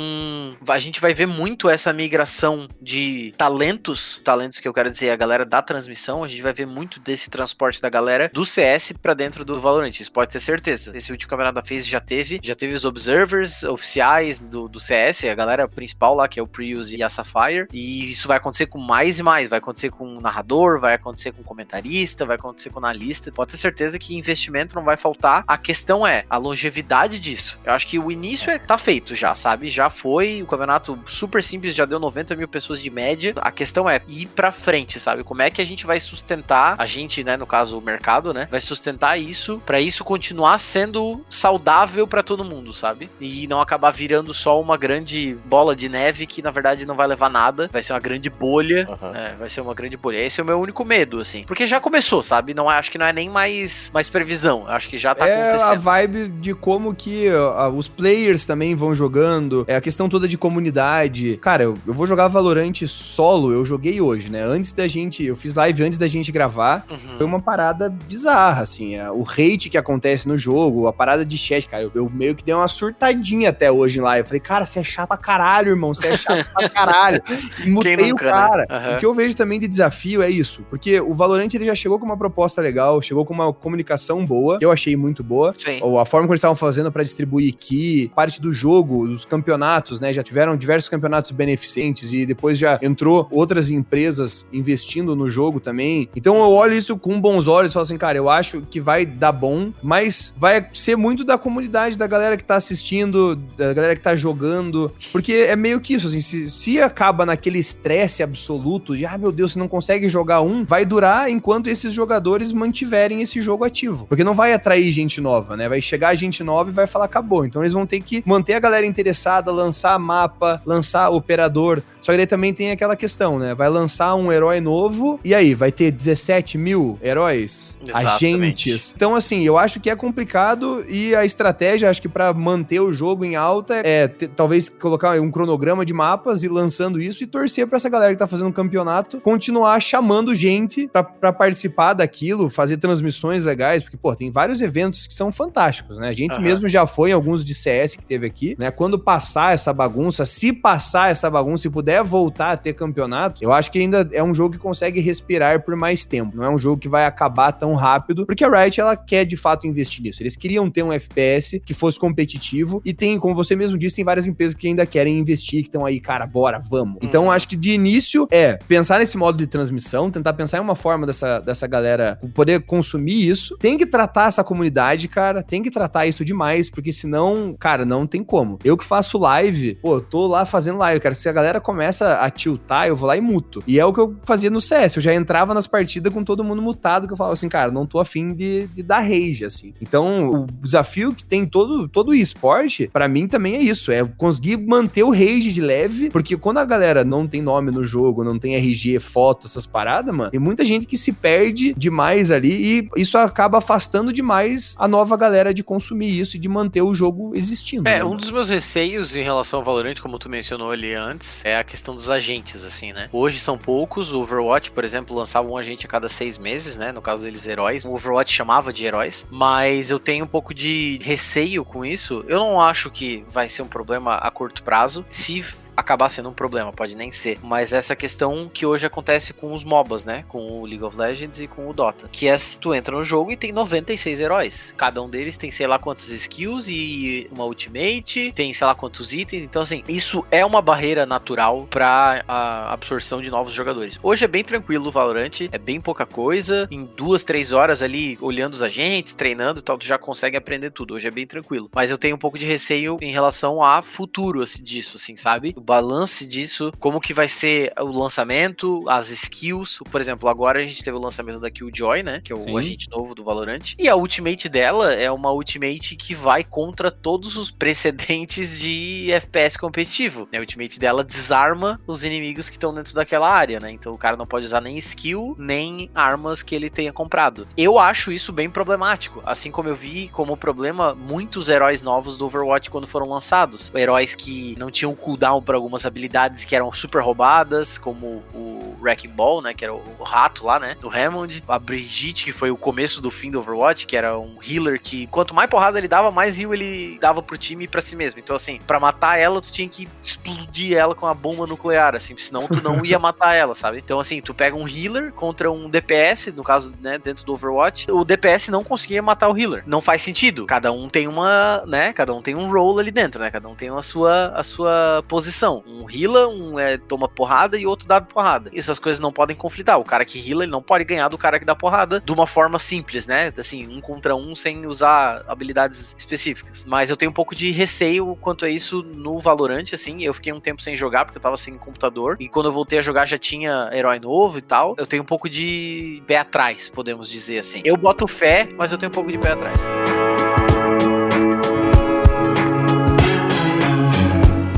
a gente vai ver muito essa migração de talentos, talentos que eu quero dizer, a galera da transmissão, a gente vai ver muito desse transporte da galera do CS para dentro do Valorant, isso pode ter certeza. Esse último campeonato da FaZe já teve, já teve os observers oficiais do, do CS, a galera principal lá, que é o Prius e a Sapphire, e isso vai acontecer com mais e mais, vai acontecer com o narrador, vai acontecer com comentarista, vai acontecer com analista, pode ter certeza que investimento não vai faltar, a questão é a longevidade disso. Eu acho que o início é, tá feito já, sabe? Já foi, o campeonato super simples já deu 90 mil pessoas de média, a questão é ir pra frente, sabe? Como é que a gente vai sustentar, a gente, né, no caso o mercado, né, vai sustentar isso para isso continuar sendo saudável para todo mundo, sabe? E não acabar virando só uma grande bola de neve que na verdade não vai levar nada, vai ser uma grande bolha, uhum. é, vai ser uma grande bolha. Esse é o meu único medo, assim, porque já começou, sabe? Não acho que não é nem mais mais previsão, acho que já tá é acontecendo. É a vibe de como que uh, os players também vão jogando, é a questão toda de comunidade. Cara, eu, eu vou jogar Valorant solo, eu joguei hoje, né? Antes da gente, eu fiz live antes da gente gravar, uhum. foi uma parada bizarra, assim, é, o hate que acontece no jogo, a parada de chat, cara, eu, eu meio que dei uma surtadinha até hoje em live. Eu falei, cara, você é chato pra caralho, irmão, você é chato pra caralho. [laughs] [laughs] E mutei o cara. Né? Uhum. O que eu vejo também de desafio é isso, porque o Valorant ele já chegou com uma proposta legal, chegou com uma comunicação boa, que eu achei muito boa. Sim. Ou a forma que eles estavam fazendo para distribuir key, parte do jogo, dos campeonatos, né? Já tiveram diversos campeonatos beneficentes e depois já entrou outras empresas investindo no jogo também. Então eu olho isso com bons olhos e falo assim, cara, eu acho que vai dar bom, mas vai ser muito da comunidade, da galera que tá assistindo, da galera que tá jogando, porque é meio que isso, assim, se, se acaba naquele estresse absoluto de, ah, meu Deus, você não consegue jogar um, vai durar enquanto esses jogadores mantiverem esse jogo ativo, porque não vai atrair gente nova, né? Vai chegar gente nova e vai falar, acabou. Então eles vão ter que manter a galera interessada, lançar mapa, lançar operador, só que daí também tem aquela questão, né? Vai lançar um herói novo e aí vai ter 17 mil heróis, Exatamente. agentes. Então, assim, eu acho que é complicado e a estratégia, acho que para manter o jogo em alta é talvez colocar um cronograma de mapas e lançando isso e torcer para essa galera que tá fazendo um campeonato continuar chamando gente para participar daquilo, fazer transmissões legais, porque, pô, tem vários eventos que são fantásticos, né? A gente uhum. mesmo já foi em alguns de CS que teve aqui, né? Quando passar essa bagunça, se passar essa bagunça e puder voltar a ter campeonato, eu acho que ainda é um jogo que consegue respirar por mais tempo. Não é um jogo que vai acabar tão rápido, porque a Riot ela quer de fato investir nisso. Eles queriam ter um FPS que fosse competitivo e tem, como você mesmo disse, tem várias empresas que ainda querem investir, que estão aí, cara, bora, vamos. Então, uhum. acho que de início é pensar nesse modo de transmissão, tentar pensar em uma forma dessa, dessa galera poder consumir isso. Tem que tratar essa comunidade, cara, tem que tratar isso demais, porque senão, cara, não tem como. Eu que faço live, pô, tô lá fazendo live, cara, se a galera começa começa a tiltar, eu vou lá e muto. E é o que eu fazia no CS. Eu já entrava nas partidas com todo mundo mutado, que eu falava assim, cara, não tô afim de, de dar rage, assim. Então, o desafio que tem todo, todo o esporte, para mim também é isso. É conseguir manter o rage de leve, porque quando a galera não tem nome no jogo, não tem RG, foto, essas paradas, mano, tem muita gente que se perde demais ali e isso acaba afastando demais a nova galera de consumir isso e de manter o jogo existindo. É, né, um dos meus receios em relação ao Valorant, como tu mencionou ali antes, é a questão dos agentes, assim, né? Hoje são poucos, o Overwatch, por exemplo, lançava um agente a cada seis meses, né? No caso deles, heróis. O Overwatch chamava de heróis, mas eu tenho um pouco de receio com isso. Eu não acho que vai ser um problema a curto prazo. Se acabar sendo um problema, pode nem ser. Mas essa questão que hoje acontece com os MOBAs, né? Com o League of Legends e com o Dota. Que é tu entra no jogo e tem 96 heróis. Cada um deles tem sei lá quantas skills e uma ultimate, tem sei lá quantos itens. Então, assim, isso é uma barreira natural para a absorção de novos jogadores. Hoje é bem tranquilo o Valorant, é bem pouca coisa. Em duas, três horas ali, olhando os agentes, treinando e tal, tu já consegue aprender tudo. Hoje é bem tranquilo. Mas eu tenho um pouco de receio em relação a futuro assim, disso, assim, sabe? Balance disso, como que vai ser o lançamento, as skills. Por exemplo, agora a gente teve o lançamento da Killjoy, né? Que é o Sim. agente novo do Valorant. E a ultimate dela é uma ultimate que vai contra todos os precedentes de FPS competitivo. A ultimate dela desarma arma os inimigos que estão dentro daquela área, né? Então o cara não pode usar nem skill, nem armas que ele tenha comprado. Eu acho isso bem problemático, assim como eu vi como problema muitos heróis novos do Overwatch quando foram lançados. Heróis que não tinham cooldown para algumas habilidades que eram super roubadas, como o Wrecking Ball, né? Que era o rato lá, né? Do Hammond. A Brigitte, que foi o começo do fim do Overwatch, que era um healer que quanto mais porrada ele dava, mais heal ele dava pro time e pra si mesmo. Então, assim, para matar ela, tu tinha que explodir ela com a bomba nuclear, assim, senão tu não [laughs] ia matar ela, sabe? Então, assim, tu pega um healer contra um DPS, no caso, né, dentro do Overwatch, o DPS não conseguia matar o healer. Não faz sentido. Cada um tem uma, né, cada um tem um role ali dentro, né? Cada um tem a sua, a sua posição. Um healer, um é, toma porrada e outro dá porrada. Essas coisas não podem conflitar. O cara que heala, ele não pode ganhar do cara que dá porrada de uma forma simples, né? Assim, um contra um sem usar habilidades específicas. Mas eu tenho um pouco de receio quanto a isso no Valorant, assim. Eu fiquei um tempo sem jogar porque eu tava sem computador. E quando eu voltei a jogar já tinha herói novo e tal. Eu tenho um pouco de pé atrás, podemos dizer assim. Eu boto fé, mas eu tenho um pouco de pé atrás.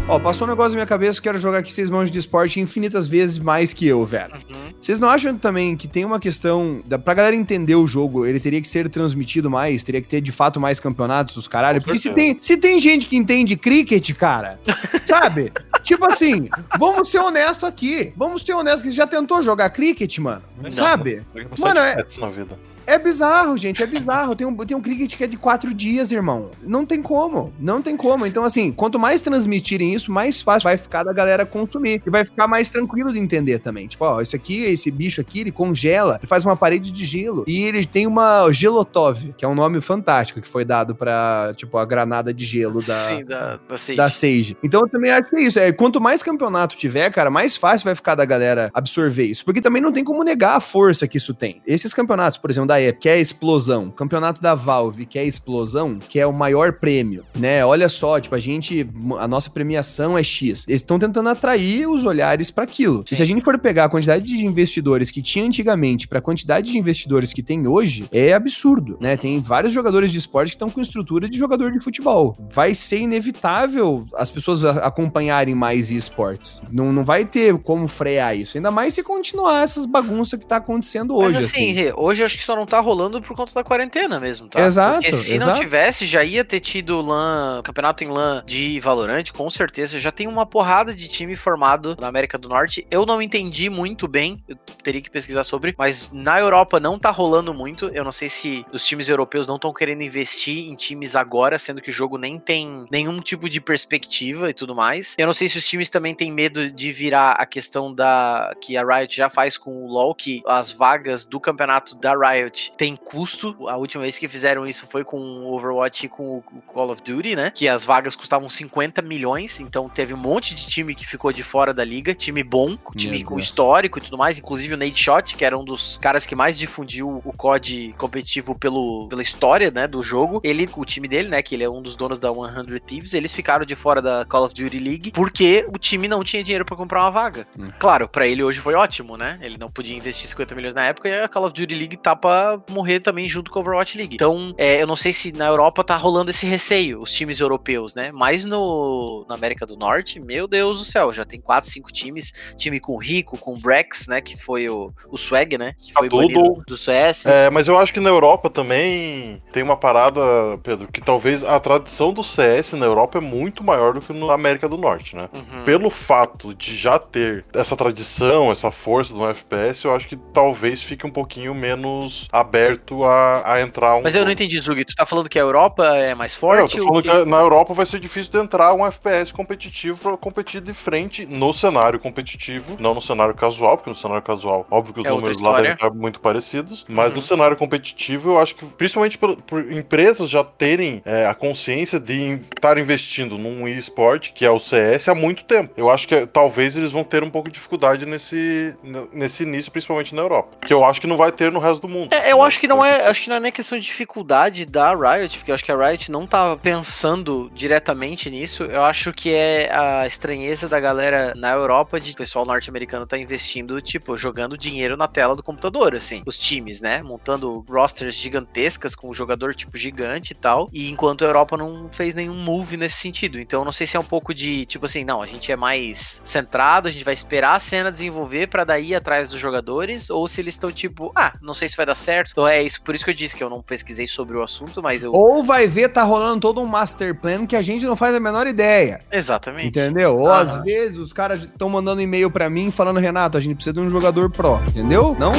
Ó, passou um negócio na minha cabeça, quero jogar aqui seis mãos de esporte infinitas vezes mais que eu, velho. Uhum. Vocês não acham também que tem uma questão, da, pra galera entender o jogo, ele teria que ser transmitido mais, teria que ter de fato mais campeonatos, os caralho? Porque se tem, se tem gente que entende cricket, cara, [laughs] sabe? tipo assim, vamos ser honesto aqui. Vamos ser honestos, que você já tentou jogar cricket, mano? Não, sabe? Mano, é... Na vida. É bizarro, gente, é bizarro. Tem um, tem um cricket que é de quatro dias, irmão. Não tem como, não tem como. Então, assim, quanto mais transmitirem isso, mais fácil vai ficar da galera consumir. E vai ficar mais tranquilo de entender também. Tipo, ó, esse aqui, esse bicho aqui, ele congela, ele faz uma parede de gelo. E ele tem uma Gelotov, que é um nome fantástico que foi dado pra, tipo, a granada de gelo da, Sim, da, da, Sage. da Sage. Então, eu também acho que é isso. É, quanto mais campeonato tiver, cara, mais fácil vai ficar da galera absorver isso. Porque também não tem como negar a força que isso tem. Esses campeonatos, por exemplo, da da que é explosão. Campeonato da Valve, que é explosão, que é o maior prêmio, né? Olha só, tipo, a gente, a nossa premiação é X. Eles estão tentando atrair os olhares para aquilo. E se a gente for pegar a quantidade de investidores que tinha antigamente para a quantidade de investidores que tem hoje, é absurdo, né? Tem vários jogadores de esporte que estão com estrutura de jogador de futebol. Vai ser inevitável as pessoas acompanharem mais esportes. Não, não vai ter como frear isso. Ainda mais se continuar essas bagunças que tá acontecendo hoje. Mas assim, assim. hoje acho que só não tá rolando por conta da quarentena mesmo, tá? Exato. Porque se exato. não tivesse, já ia ter tido LAN, campeonato em LAN de Valorant, com certeza. Já tem uma porrada de time formado na América do Norte. Eu não entendi muito bem, eu teria que pesquisar sobre, mas na Europa não tá rolando muito. Eu não sei se os times europeus não estão querendo investir em times agora, sendo que o jogo nem tem nenhum tipo de perspectiva e tudo mais. Eu não sei se os times também têm medo de virar a questão da que a Riot já faz com o LoL, que as vagas do campeonato da Riot tem custo. A última vez que fizeram isso foi com o Overwatch e com o Call of Duty, né? Que as vagas custavam 50 milhões, então teve um monte de time que ficou de fora da liga, time bom, time com histórico e tudo mais, inclusive o Nate Shot, que era um dos caras que mais difundiu o COD competitivo pelo, pela história, né, do jogo. Ele, o time dele, né, que ele é um dos donos da 100 Thieves, eles ficaram de fora da Call of Duty League porque o time não tinha dinheiro para comprar uma vaga. Hum. Claro, para ele hoje foi ótimo, né? Ele não podia investir 50 milhões na época e a Call of Duty League tá pra morrer também junto com a Overwatch League. Então, é, eu não sei se na Europa tá rolando esse receio, os times europeus, né? Mas no, na América do Norte, meu Deus do céu, já tem 4, 5 times, time com Rico, com Brex, né? Que foi o, o Swag, né? Que foi tudo. do CS. É, mas eu acho que na Europa também tem uma parada, Pedro, que talvez a tradição do CS na Europa é muito maior do que na América do Norte, né? Uhum. Pelo fato de já ter essa tradição, essa força do FPS, eu acho que talvez fique um pouquinho menos aberto a, a entrar um. Mas eu não entendi, Zug. Tu tá falando que a Europa é mais forte? eu tô falando que... que... na Europa vai ser difícil de entrar um FPS competitivo pra competir de frente no cenário competitivo, não no cenário casual, porque no cenário casual, óbvio que os é números lá devem estar muito parecidos, mas uhum. no cenário competitivo, eu acho que, principalmente por, por empresas já terem é, a consciência de estar investindo num eSport, que é o CS, há muito tempo. Eu acho que talvez eles vão ter um pouco de dificuldade nesse, nesse início, principalmente na Europa. Que eu acho que não vai ter no resto do mundo. É, eu acho que não é, acho que não é nem questão de dificuldade da Riot, porque eu acho que a Riot não tava pensando diretamente nisso. Eu acho que é a estranheza da galera na Europa de o pessoal norte-americano tá investindo, tipo, jogando dinheiro na tela do computador, assim. Os times, né? Montando rosters gigantescas com um jogador tipo gigante e tal. E enquanto a Europa não fez nenhum move nesse sentido. Então eu não sei se é um pouco de, tipo assim, não, a gente é mais centrado, a gente vai esperar a cena desenvolver para daí ir atrás dos jogadores, ou se eles estão tipo, ah, não sei se vai dar certo. Então é isso, por isso que eu disse que eu não pesquisei sobre o assunto, mas eu. Ou vai ver, tá rolando todo um master plan que a gente não faz a menor ideia. Exatamente. Entendeu? Ou às vezes os caras estão mandando e-mail para mim falando, Renato, a gente precisa de um jogador pro, entendeu? Não?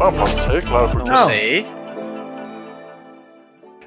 Ah, pode ser, claro. Porque... Não, sei.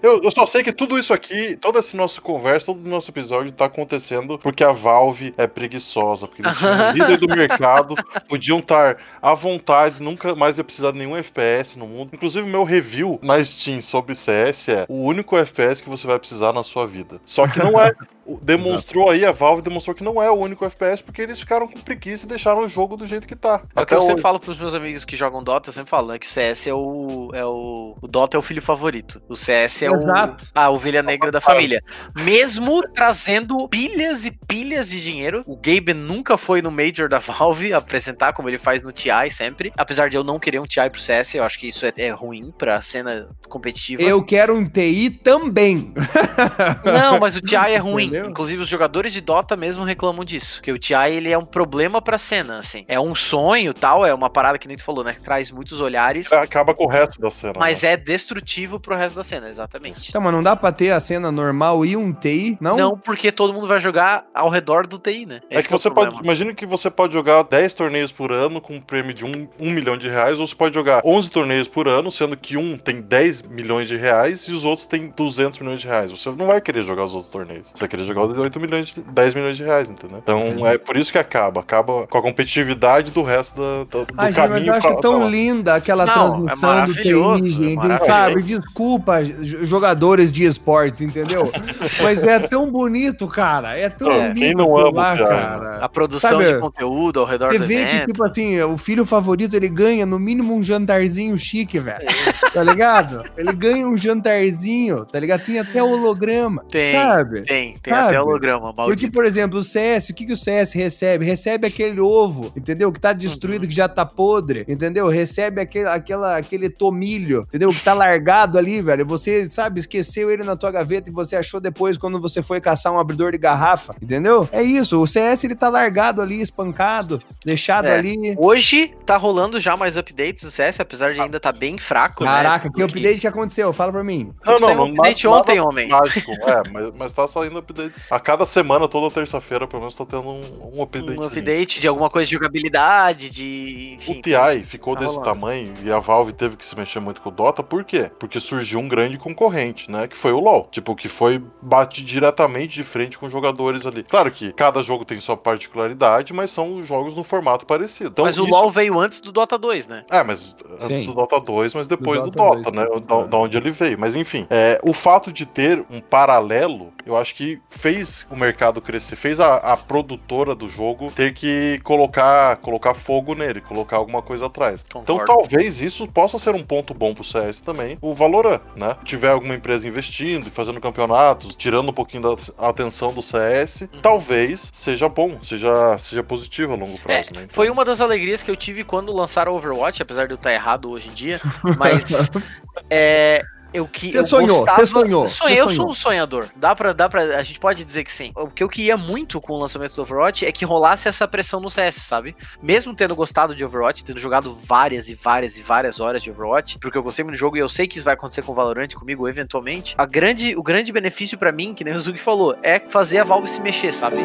Eu, eu, só sei que tudo isso aqui, todo esse nosso conversa, todo o nosso episódio tá acontecendo porque a Valve é preguiçosa, porque eles são líder do [laughs] mercado, podiam estar à vontade, nunca mais ia precisar de nenhum FPS no mundo. Inclusive, meu review na Steam sobre CS é o único FPS que você vai precisar na sua vida. Só que não é. [laughs] demonstrou Exato. aí, a Valve demonstrou que não é o único FPS porque eles ficaram com preguiça e deixaram o jogo do jeito que tá. É o que eu hoje. sempre falo pros meus amigos que jogam Dota, eu sempre falo, né, que o CS é o, é o. O Dota é o filho favorito. O CS é Exato. o. A ovelha negra da família. Mesmo trazendo pilhas e pilhas de dinheiro, o Gaben nunca foi no Major da Valve [laughs] apresentar como ele faz no TI sempre. Apesar de eu não querer um TI pro CS, eu acho que isso é, é ruim pra cena competitiva. Eu quero um TI também. [laughs] Não, mas o TI é ruim. Entendeu? Inclusive, os jogadores de Dota mesmo reclamam disso. Que o TI ele é um problema pra cena, assim. É um sonho tal, é uma parada que nem tu falou, né? Que traz muitos olhares. Acaba com o resto da cena. Mas né? é destrutivo pro resto da cena, exatamente. Então, mas não dá pra ter a cena normal e um TI, não? Não, porque todo mundo vai jogar ao redor do TI, né? Esse é que, que você é pode. Imagina que você pode jogar 10 torneios por ano com um prêmio de 1 um, um milhão de reais, ou você pode jogar 11 torneios por ano, sendo que um tem 10 milhões de reais e os outros têm 200 milhões de reais. Você não vai querer jogar os outros torneios. Você vai querer jogar os 8 milhões, de, 10 milhões de reais, entendeu? Então é por isso que acaba. Acaba com a competitividade do resto do, do Ai, caminho. Gente, mas eu acho pra, tão linda aquela não, transmissão é do TI, gente. É sabe? Desculpa, jogadores de esportes, entendeu? [laughs] mas é tão bonito, cara. É tão é, Quem não ama, lá, cara. A produção sabe, de conteúdo ao redor do vê evento. que, tipo assim, o filho favorito, ele ganha no mínimo um jantarzinho chique, velho. É. Tá ligado? Ele ganha um jantarzinho, tá ligado? Tem até holograma, tem, sabe? Tem, tem sabe? até holograma, maldito. Porque, por exemplo, o CS, o que, que o CS recebe? Recebe aquele ovo, entendeu? Que tá destruído, uhum. que já tá podre, entendeu? Recebe aquele, aquela, aquele tomilho, entendeu? Que tá largado ali, velho. Você, sabe, esqueceu ele na tua gaveta e você achou depois quando você foi caçar um abridor de garrafa, entendeu? É isso, o CS ele tá largado ali, espancado, deixado é. ali. Hoje tá rolando já mais updates do CS, apesar de ainda tá bem fraco, né? Caraca, né? que update que aconteceu? Fala pra mim. Não, não, não. Um update ontem, homem. Mágico, é, mas, mas tá saindo updates. A cada semana, toda terça-feira, pelo menos, tá tendo um, um update. Um update de alguma coisa de jogabilidade, de. Enfim, o TI ficou tá desse rolando. tamanho e a Valve teve que se mexer muito com o Dota, por quê? Porque surgiu um grande concorrente, né? Que foi o LoL. Tipo, que foi bate diretamente de frente com jogadores ali. Claro que cada jogo tem sua particularidade, mas são jogos no formato parecido. Então, mas o isso... LoL veio antes do Dota 2, né? É, mas antes Sim. do Dota 2, mas depois do Dota, do Dota 2, né? Da, da, onde ele veio. Mas enfim, é, o fato de ter um paralelo, eu acho que fez o mercado crescer, fez a, a produtora do jogo ter que colocar, colocar fogo nele, colocar alguma coisa atrás. Então, Concordo. Então talvez isso possa ser um ponto bom pro CS também, o Valorant, né? Tiver alguma empresa investindo e fazendo campeonatos, tirando um pouquinho da atenção do CS, uhum. talvez seja bom, seja, seja positivo a longo prazo, é, né? Então... Foi uma das alegrias que eu tive quando lançaram Overwatch, apesar de eu estar errado hoje em dia, mas [laughs] é, eu que você sonhou, gostava, você sonhou. Sonhei, eu sou um sonhador. Dá pra, dá pra. A gente pode dizer que sim. O que eu queria muito com o lançamento do Overwatch é que rolasse essa pressão no CS, sabe? Mesmo tendo gostado de Overwatch, tendo jogado várias e várias e várias horas de Overwatch, porque eu gostei muito do jogo e eu sei que isso vai acontecer com o Valorant comigo eventualmente. A grande, o grande benefício para mim, que nem o Zuki falou, é fazer a Valve se mexer, sabe?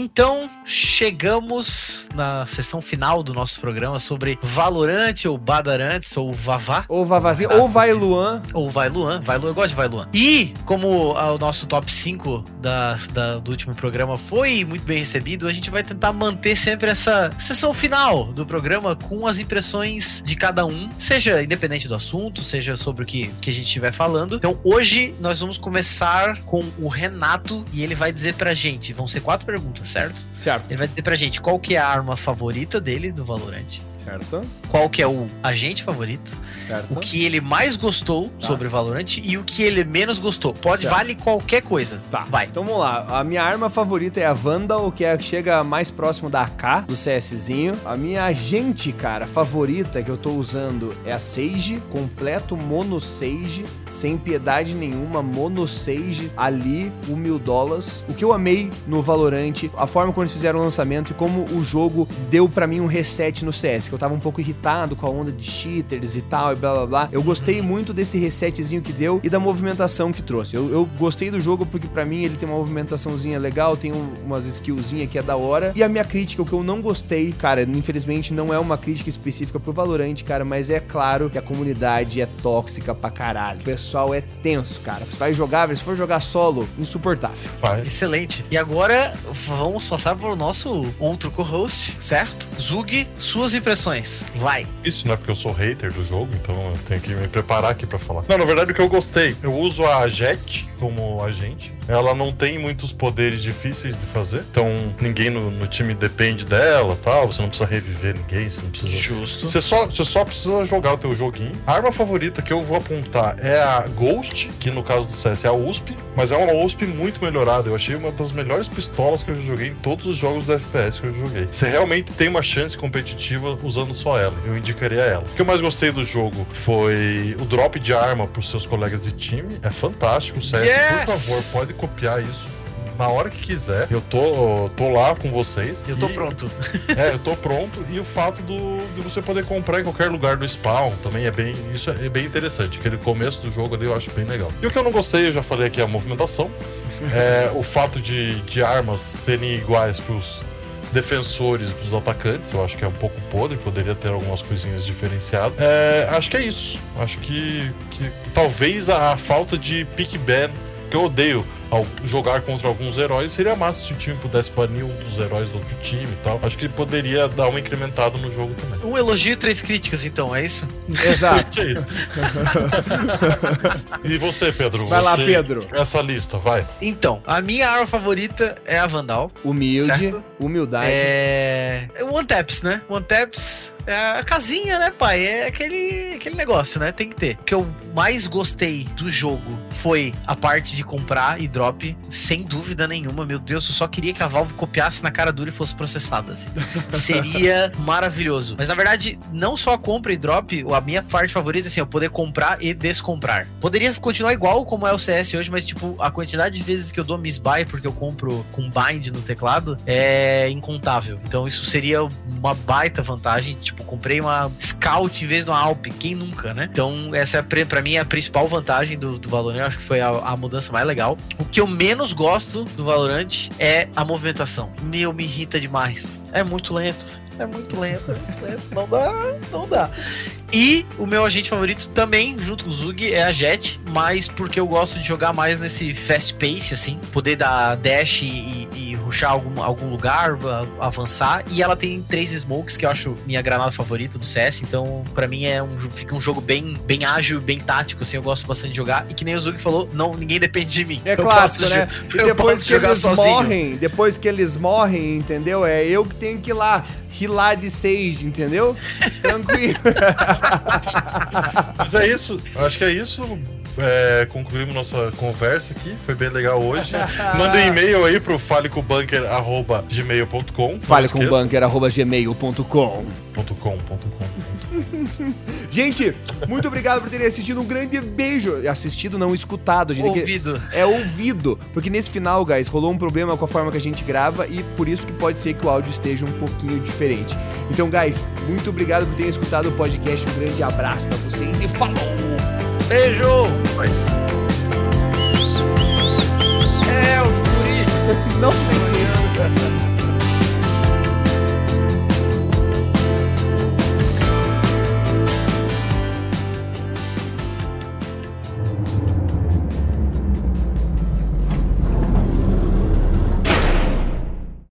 Então, chegamos na sessão final do nosso programa sobre Valorante, ou Badarantes, ou Vavá. Ou Vavazinho, ou Vai Luan. Ou Vai Luan, Vai Luan, eu gosto de Vai Luan. E, como o nosso top 5 da, da, do último programa foi muito bem recebido, a gente vai tentar manter sempre essa sessão final do programa com as impressões de cada um, seja independente do assunto, seja sobre o que, que a gente estiver falando. Então, hoje nós vamos começar com o Renato e ele vai dizer pra gente, vão ser quatro perguntas certo? Certo. Ele vai dizer pra gente qual que é a arma favorita dele do Valorant. Certo. Qual que é o agente favorito, Certo. o que ele mais gostou Tá. sobre Valorant e o que ele menos gostou. Pode, Certo. vale qualquer coisa. Tá, Vai. Então vamos lá. A minha arma favorita é a Vandal, que é a que chega mais próximo da AK, do CSzinho. A minha agente, cara, favorita que eu tô usando é a Sage, completo mono Sage, sem piedade nenhuma, mono Sage ali, o mil dólares. O que eu amei no Valorant, a forma como eles fizeram o lançamento e como o jogo deu pra mim um reset no CS, eu tava um pouco irritado com a onda de cheaters e tal, e blá blá blá. Eu gostei muito desse resetzinho que deu e da movimentação que trouxe. Eu, eu gostei do jogo porque pra mim ele tem uma movimentaçãozinha legal, tem um- umas skillzinhas que é da hora. E a minha crítica, o que eu não gostei, cara, infelizmente não é uma crítica específica pro Valorant, cara, mas é claro que a comunidade é tóxica pra caralho. O pessoal é tenso, cara. Você vai jogar, se for jogar solo, insuportável. Faz. Excelente. E agora vamos passar para o nosso outro co-host, certo? Zug, suas impressões. Vai. Isso, né? Porque eu sou hater do jogo, então eu tenho que me preparar aqui pra falar. Não, na verdade, o que eu gostei, eu uso a Jet como agente. Ela não tem muitos poderes difíceis de fazer, então ninguém no, no time depende dela tal. Você não precisa reviver ninguém, você não precisa. Justo. Você só, você só precisa jogar o teu joguinho. A arma favorita que eu vou apontar é a Ghost, que no caso do CS é a USP, mas é uma USP muito melhorada. Eu achei uma das melhores pistolas que eu joguei em todos os jogos do FPS que eu joguei. Você realmente tem uma chance competitiva usando só ela. Eu indicaria ela. O que eu mais gostei do jogo foi o drop de arma pros seus colegas de time. É fantástico. O CS, Yes! por favor, pode copiar isso. Na hora que quiser, eu tô, tô lá com vocês. Eu tô E- pronto. é, eu tô pronto. E o fato do, de você poder comprar em qualquer lugar do spawn também é bem. Isso é bem interessante. Aquele começo do jogo ali eu acho bem legal. E o que eu não gostei, eu já falei aqui, é a movimentação. [laughs] É, o fato de, de armas serem iguais pros defensores dos atacantes, eu acho que é um pouco podre, poderia ter algumas coisinhas diferenciadas. É, acho que é isso. Acho que, que talvez a, a falta de pick ban, que eu odeio ao jogar contra alguns heróis, seria massa se o time pudesse banir um dos heróis do outro time e tal. Acho que poderia dar uma incrementada no jogo também. Um elogio e três críticas, então, é isso? Exato. [laughs] É isso. e você, Pedro? Vai lá, Você- Pedro. Essa lista, vai. Então, a minha arma favorita é a Vandal. Humilde, Certo. humildade. É. é o One Taps, né? One Taps é a casinha, né, pai? É aquele, aquele negócio, né? Tem que ter. O que eu mais gostei do jogo foi a parte de comprar e drop, sem dúvida nenhuma. Meu Deus, eu só queria que a Valve copiasse na cara dura e fosse processada. assim. [laughs] Seria maravilhoso. Mas na verdade, não só a compra e drop, a minha parte favorita é assim, eu poder comprar e descomprar. Poderia continuar igual como é o CS hoje, mas tipo, a quantidade de vezes que eu dou miss buy porque eu compro com bind no teclado é incontável. Então isso seria uma baita vantagem. Tipo, comprei uma Scout em vez de uma Alp. Quem nunca, né? Então essa é pra mim é a principal vantagem do, do Valorant. Eu acho que foi a, a mudança mais legal. O que eu menos gosto do Valorant é a movimentação. Meu, me irrita demais. É muito lento. É muito lento, é muito lento. Não dá, não dá. E o meu agente favorito também, junto com o Zug, é a Jet, mas porque eu gosto de jogar mais nesse fast pace, assim, poder dar dash e, e rushar algum, algum lugar, avançar. E ela tem três smokes, que eu acho minha granada favorita do CS, então pra mim é um, fica um jogo bem, bem ágil, bem tático, assim, eu gosto bastante de jogar. E que nem o Zug falou, não, ninguém depende de mim. É Eu clássico, posso né? E eu depois posso que jogar eles sozinho. morrem, depois que eles morrem, entendeu? É eu que tenho que ir lá, rilar de Sage, entendeu? [laughs] Tranquilo. Mas é isso, acho que é isso. É, concluímos nossa conversa aqui, foi bem legal hoje. [laughs] Manda um e-mail aí pro falecombanker.gmail.com Fale com bunker.gmail.com. .com, .com, .com. [laughs] Gente, muito obrigado por terem assistido. Um grande beijo. Assistido, não escutado. Gente, que- Ouvido. é ouvido. Porque nesse final, guys, rolou um problema com a forma que a gente grava e por isso que pode ser que o áudio esteja um pouquinho diferente. Então, guys, muito obrigado por terem escutado o podcast. Um grande abraço pra vocês e falou! Beijo! Mas... É, o Furi. Não tem